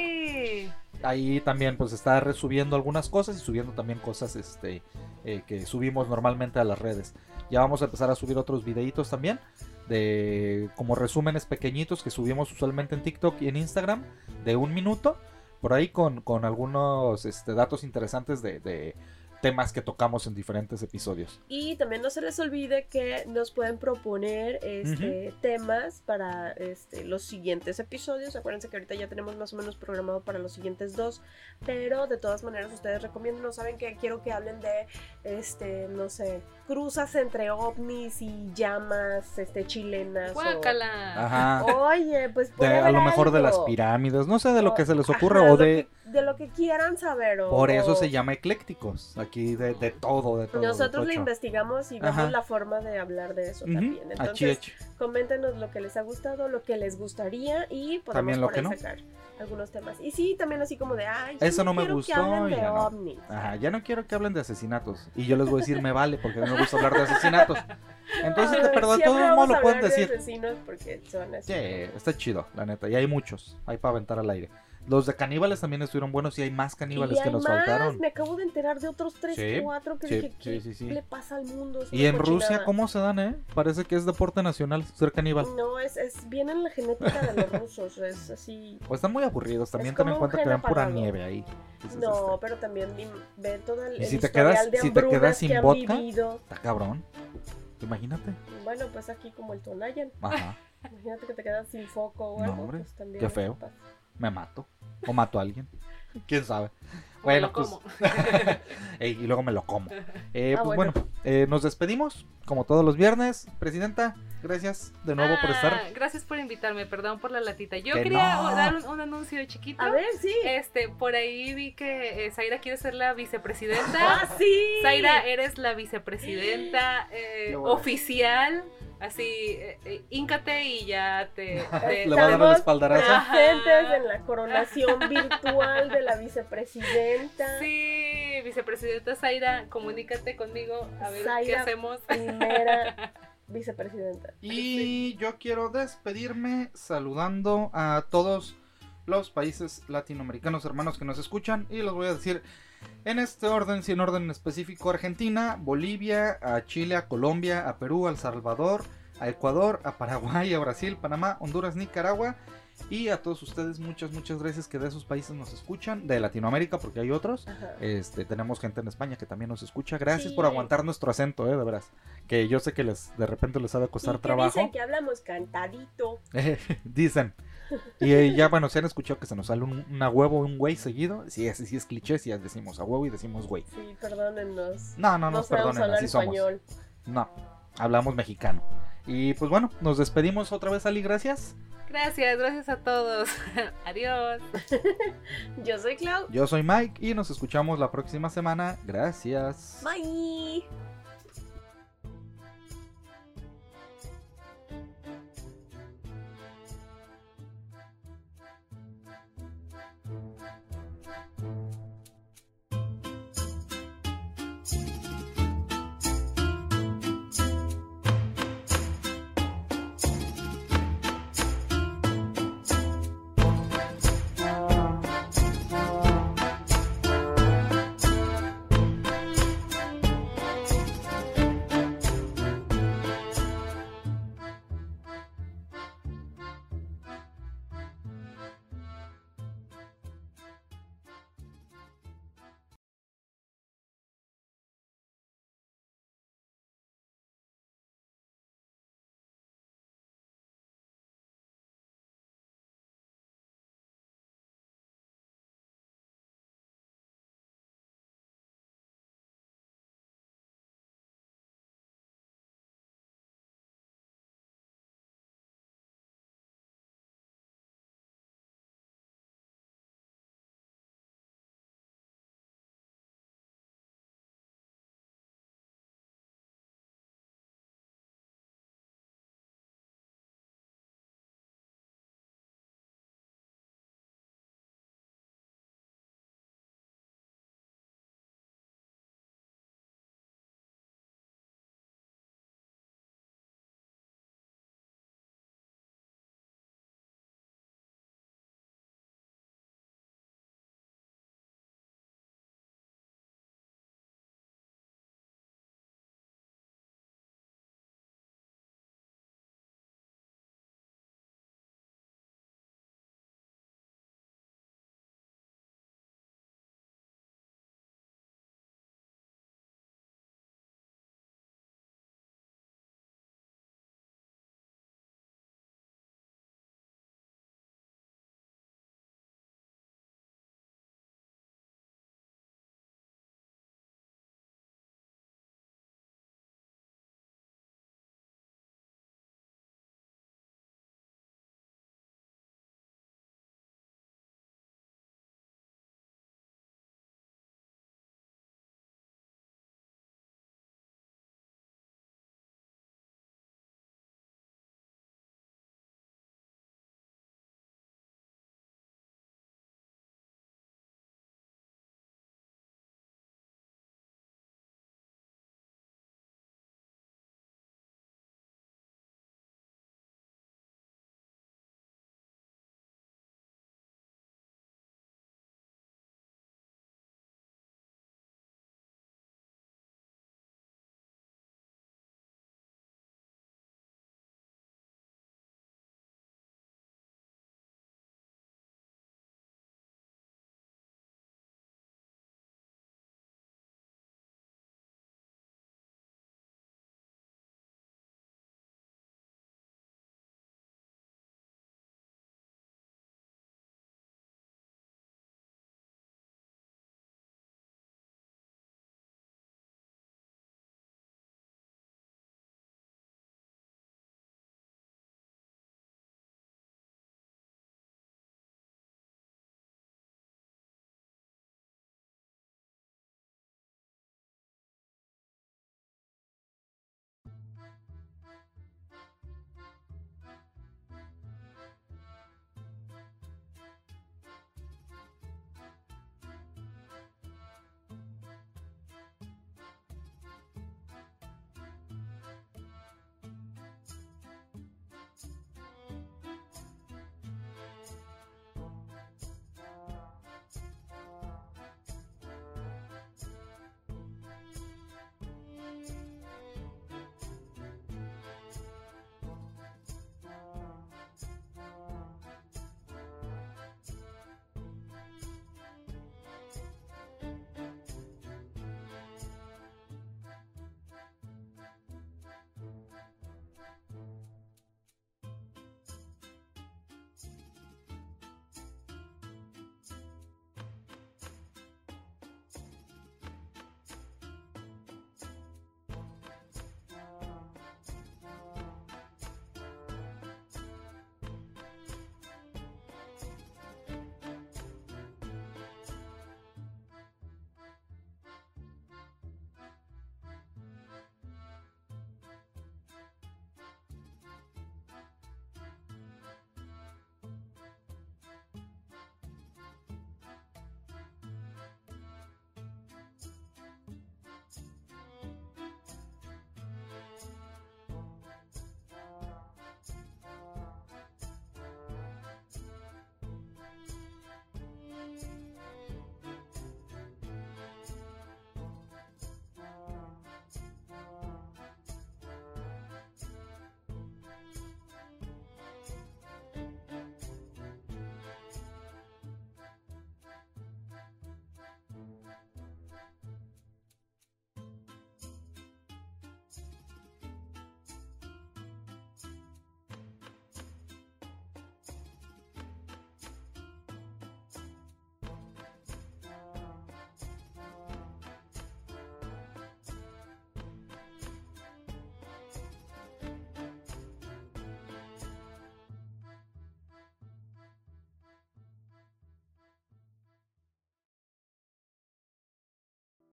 Ahí también pues está resubiendo algunas cosas y subiendo también cosas este eh, que subimos normalmente a las redes. Ya vamos a empezar a subir otros videitos también de como resúmenes pequeñitos que subimos usualmente en TikTok y en Instagram de un minuto por ahí con, con algunos este, datos interesantes de, de temas que tocamos en diferentes episodios. Y también no se les olvide que nos pueden proponer este, temas para este, los siguientes episodios. Acuérdense que ahorita ya tenemos más o menos programado para los siguientes dos. Pero de todas maneras ustedes recomiendan, no saben que quiero que hablen de, este, no sé, cruzas entre ovnis y llamas este, chilenas. o- Guácala. Ajá. Oye, pues De- puede a lo mejor de las pirámides, no sé de lo que se les Ajá, lo o de... que- de lo que quieran saber. o- Por eso o- se llama eclécticos, aquí de, de todo, de todo. Nosotros le investigamos y vemos Ajá. la forma de hablar de eso también. Entonces, coméntenos lo que les ha gustado, lo que les gustaría y podemos También lo por que ahí no. sacar algunos temas. Y sí, también así como de, ay, Eso no me quiero gustó, que hablen de no. ovnis. Ajá, ya no quiero que hablen de asesinatos. Y yo les voy a decir, me vale, porque mí me gusta hablar de asesinatos. Entonces, pero de siempre todos modos lo pueden hablar de decir. asesinos porque son así. Sí, está chido, la neta. Y hay muchos, hay para aventar al aire. Los de caníbales también estuvieron buenos y hay más caníbales y que hay nos más, faltaron. me acabo de enterar de otros 3, Sí, 4 que sí, dije, sí, ¿qué sí, sí. le pasa al mundo? Es Y en Rusia. ¿cómo se dan, eh? Parece que es deporte nacional ser caníbal. No, es, es viene en la genética de los rusos, es así... O están muy aburridos, también ten en cuenta que ven pura nieve ahí. No, este, pero también ve todo el, Y el si te historial quedas- de si te quedas sin que vodka. Está cabrón. Imagínate. Bueno, pues aquí como el Tonayan. Ajá, Imagínate que te quedas sin foco o No, algo. hombre, pues también qué feo. pasa. Me mato. O mato a alguien. ¿Quién sabe? O me lo pues, como. ey, y luego me lo como. Eh, Ah, pues bueno. bueno, eh, nos despedimos, como todos los viernes. Presidenta, gracias de nuevo por Ah, estar. Gracias por invitarme, perdón por la latita. Yo Que quería no. dar un, un anuncio chiquito. A ver, sí. Este, por ahí vi que eh, Zaira quiere ser la vicepresidenta. ¡Ah, sí! Zaira, eres la vicepresidenta eh, oficial. Así, eh, eh, híncate y ya te. te- Le va a dar el espaldarazo. Presentes en la coronación virtual de la vicepresidenta. Sí, vicepresidenta Zaira, comunícate conmigo a ver qué hacemos. Primera vicepresidenta. Y yo quiero despedirme saludando a todos los países latinoamericanos hermanos que nos escuchan. Y los voy a decir en este orden, si en orden específico, Argentina, Bolivia, a Chile, a Colombia, a Perú, a El Salvador, a Ecuador, a Paraguay, a Brasil, Panamá, Honduras, Nicaragua. Y a todos ustedes, muchas, muchas gracias que de esos países nos escuchan. De Latinoamérica, porque hay otros. Ajá. Este, tenemos gente en España que también nos escucha. Gracias Sí. por aguantar nuestro acento, eh, de veras. Que yo sé que les de repente les ha de Y costar que trabajo. dicen que hablamos cantadito. Dicen. Y eh, ya, bueno, se han escuchado que se nos sale un, una huevo un güey seguido. Sí, es, sí es cliché, si decimos a huevo y decimos güey. Sí, perdónennos. No, no No nos sabemos perdonen, hablar así somos. español. No, hablamos mexicano. Y pues bueno, nos despedimos otra vez, Ali, gracias. Gracias, gracias a todos. Adiós. Yo soy Clau. Yo soy Mike y nos escuchamos la próxima semana. Gracias. Bye.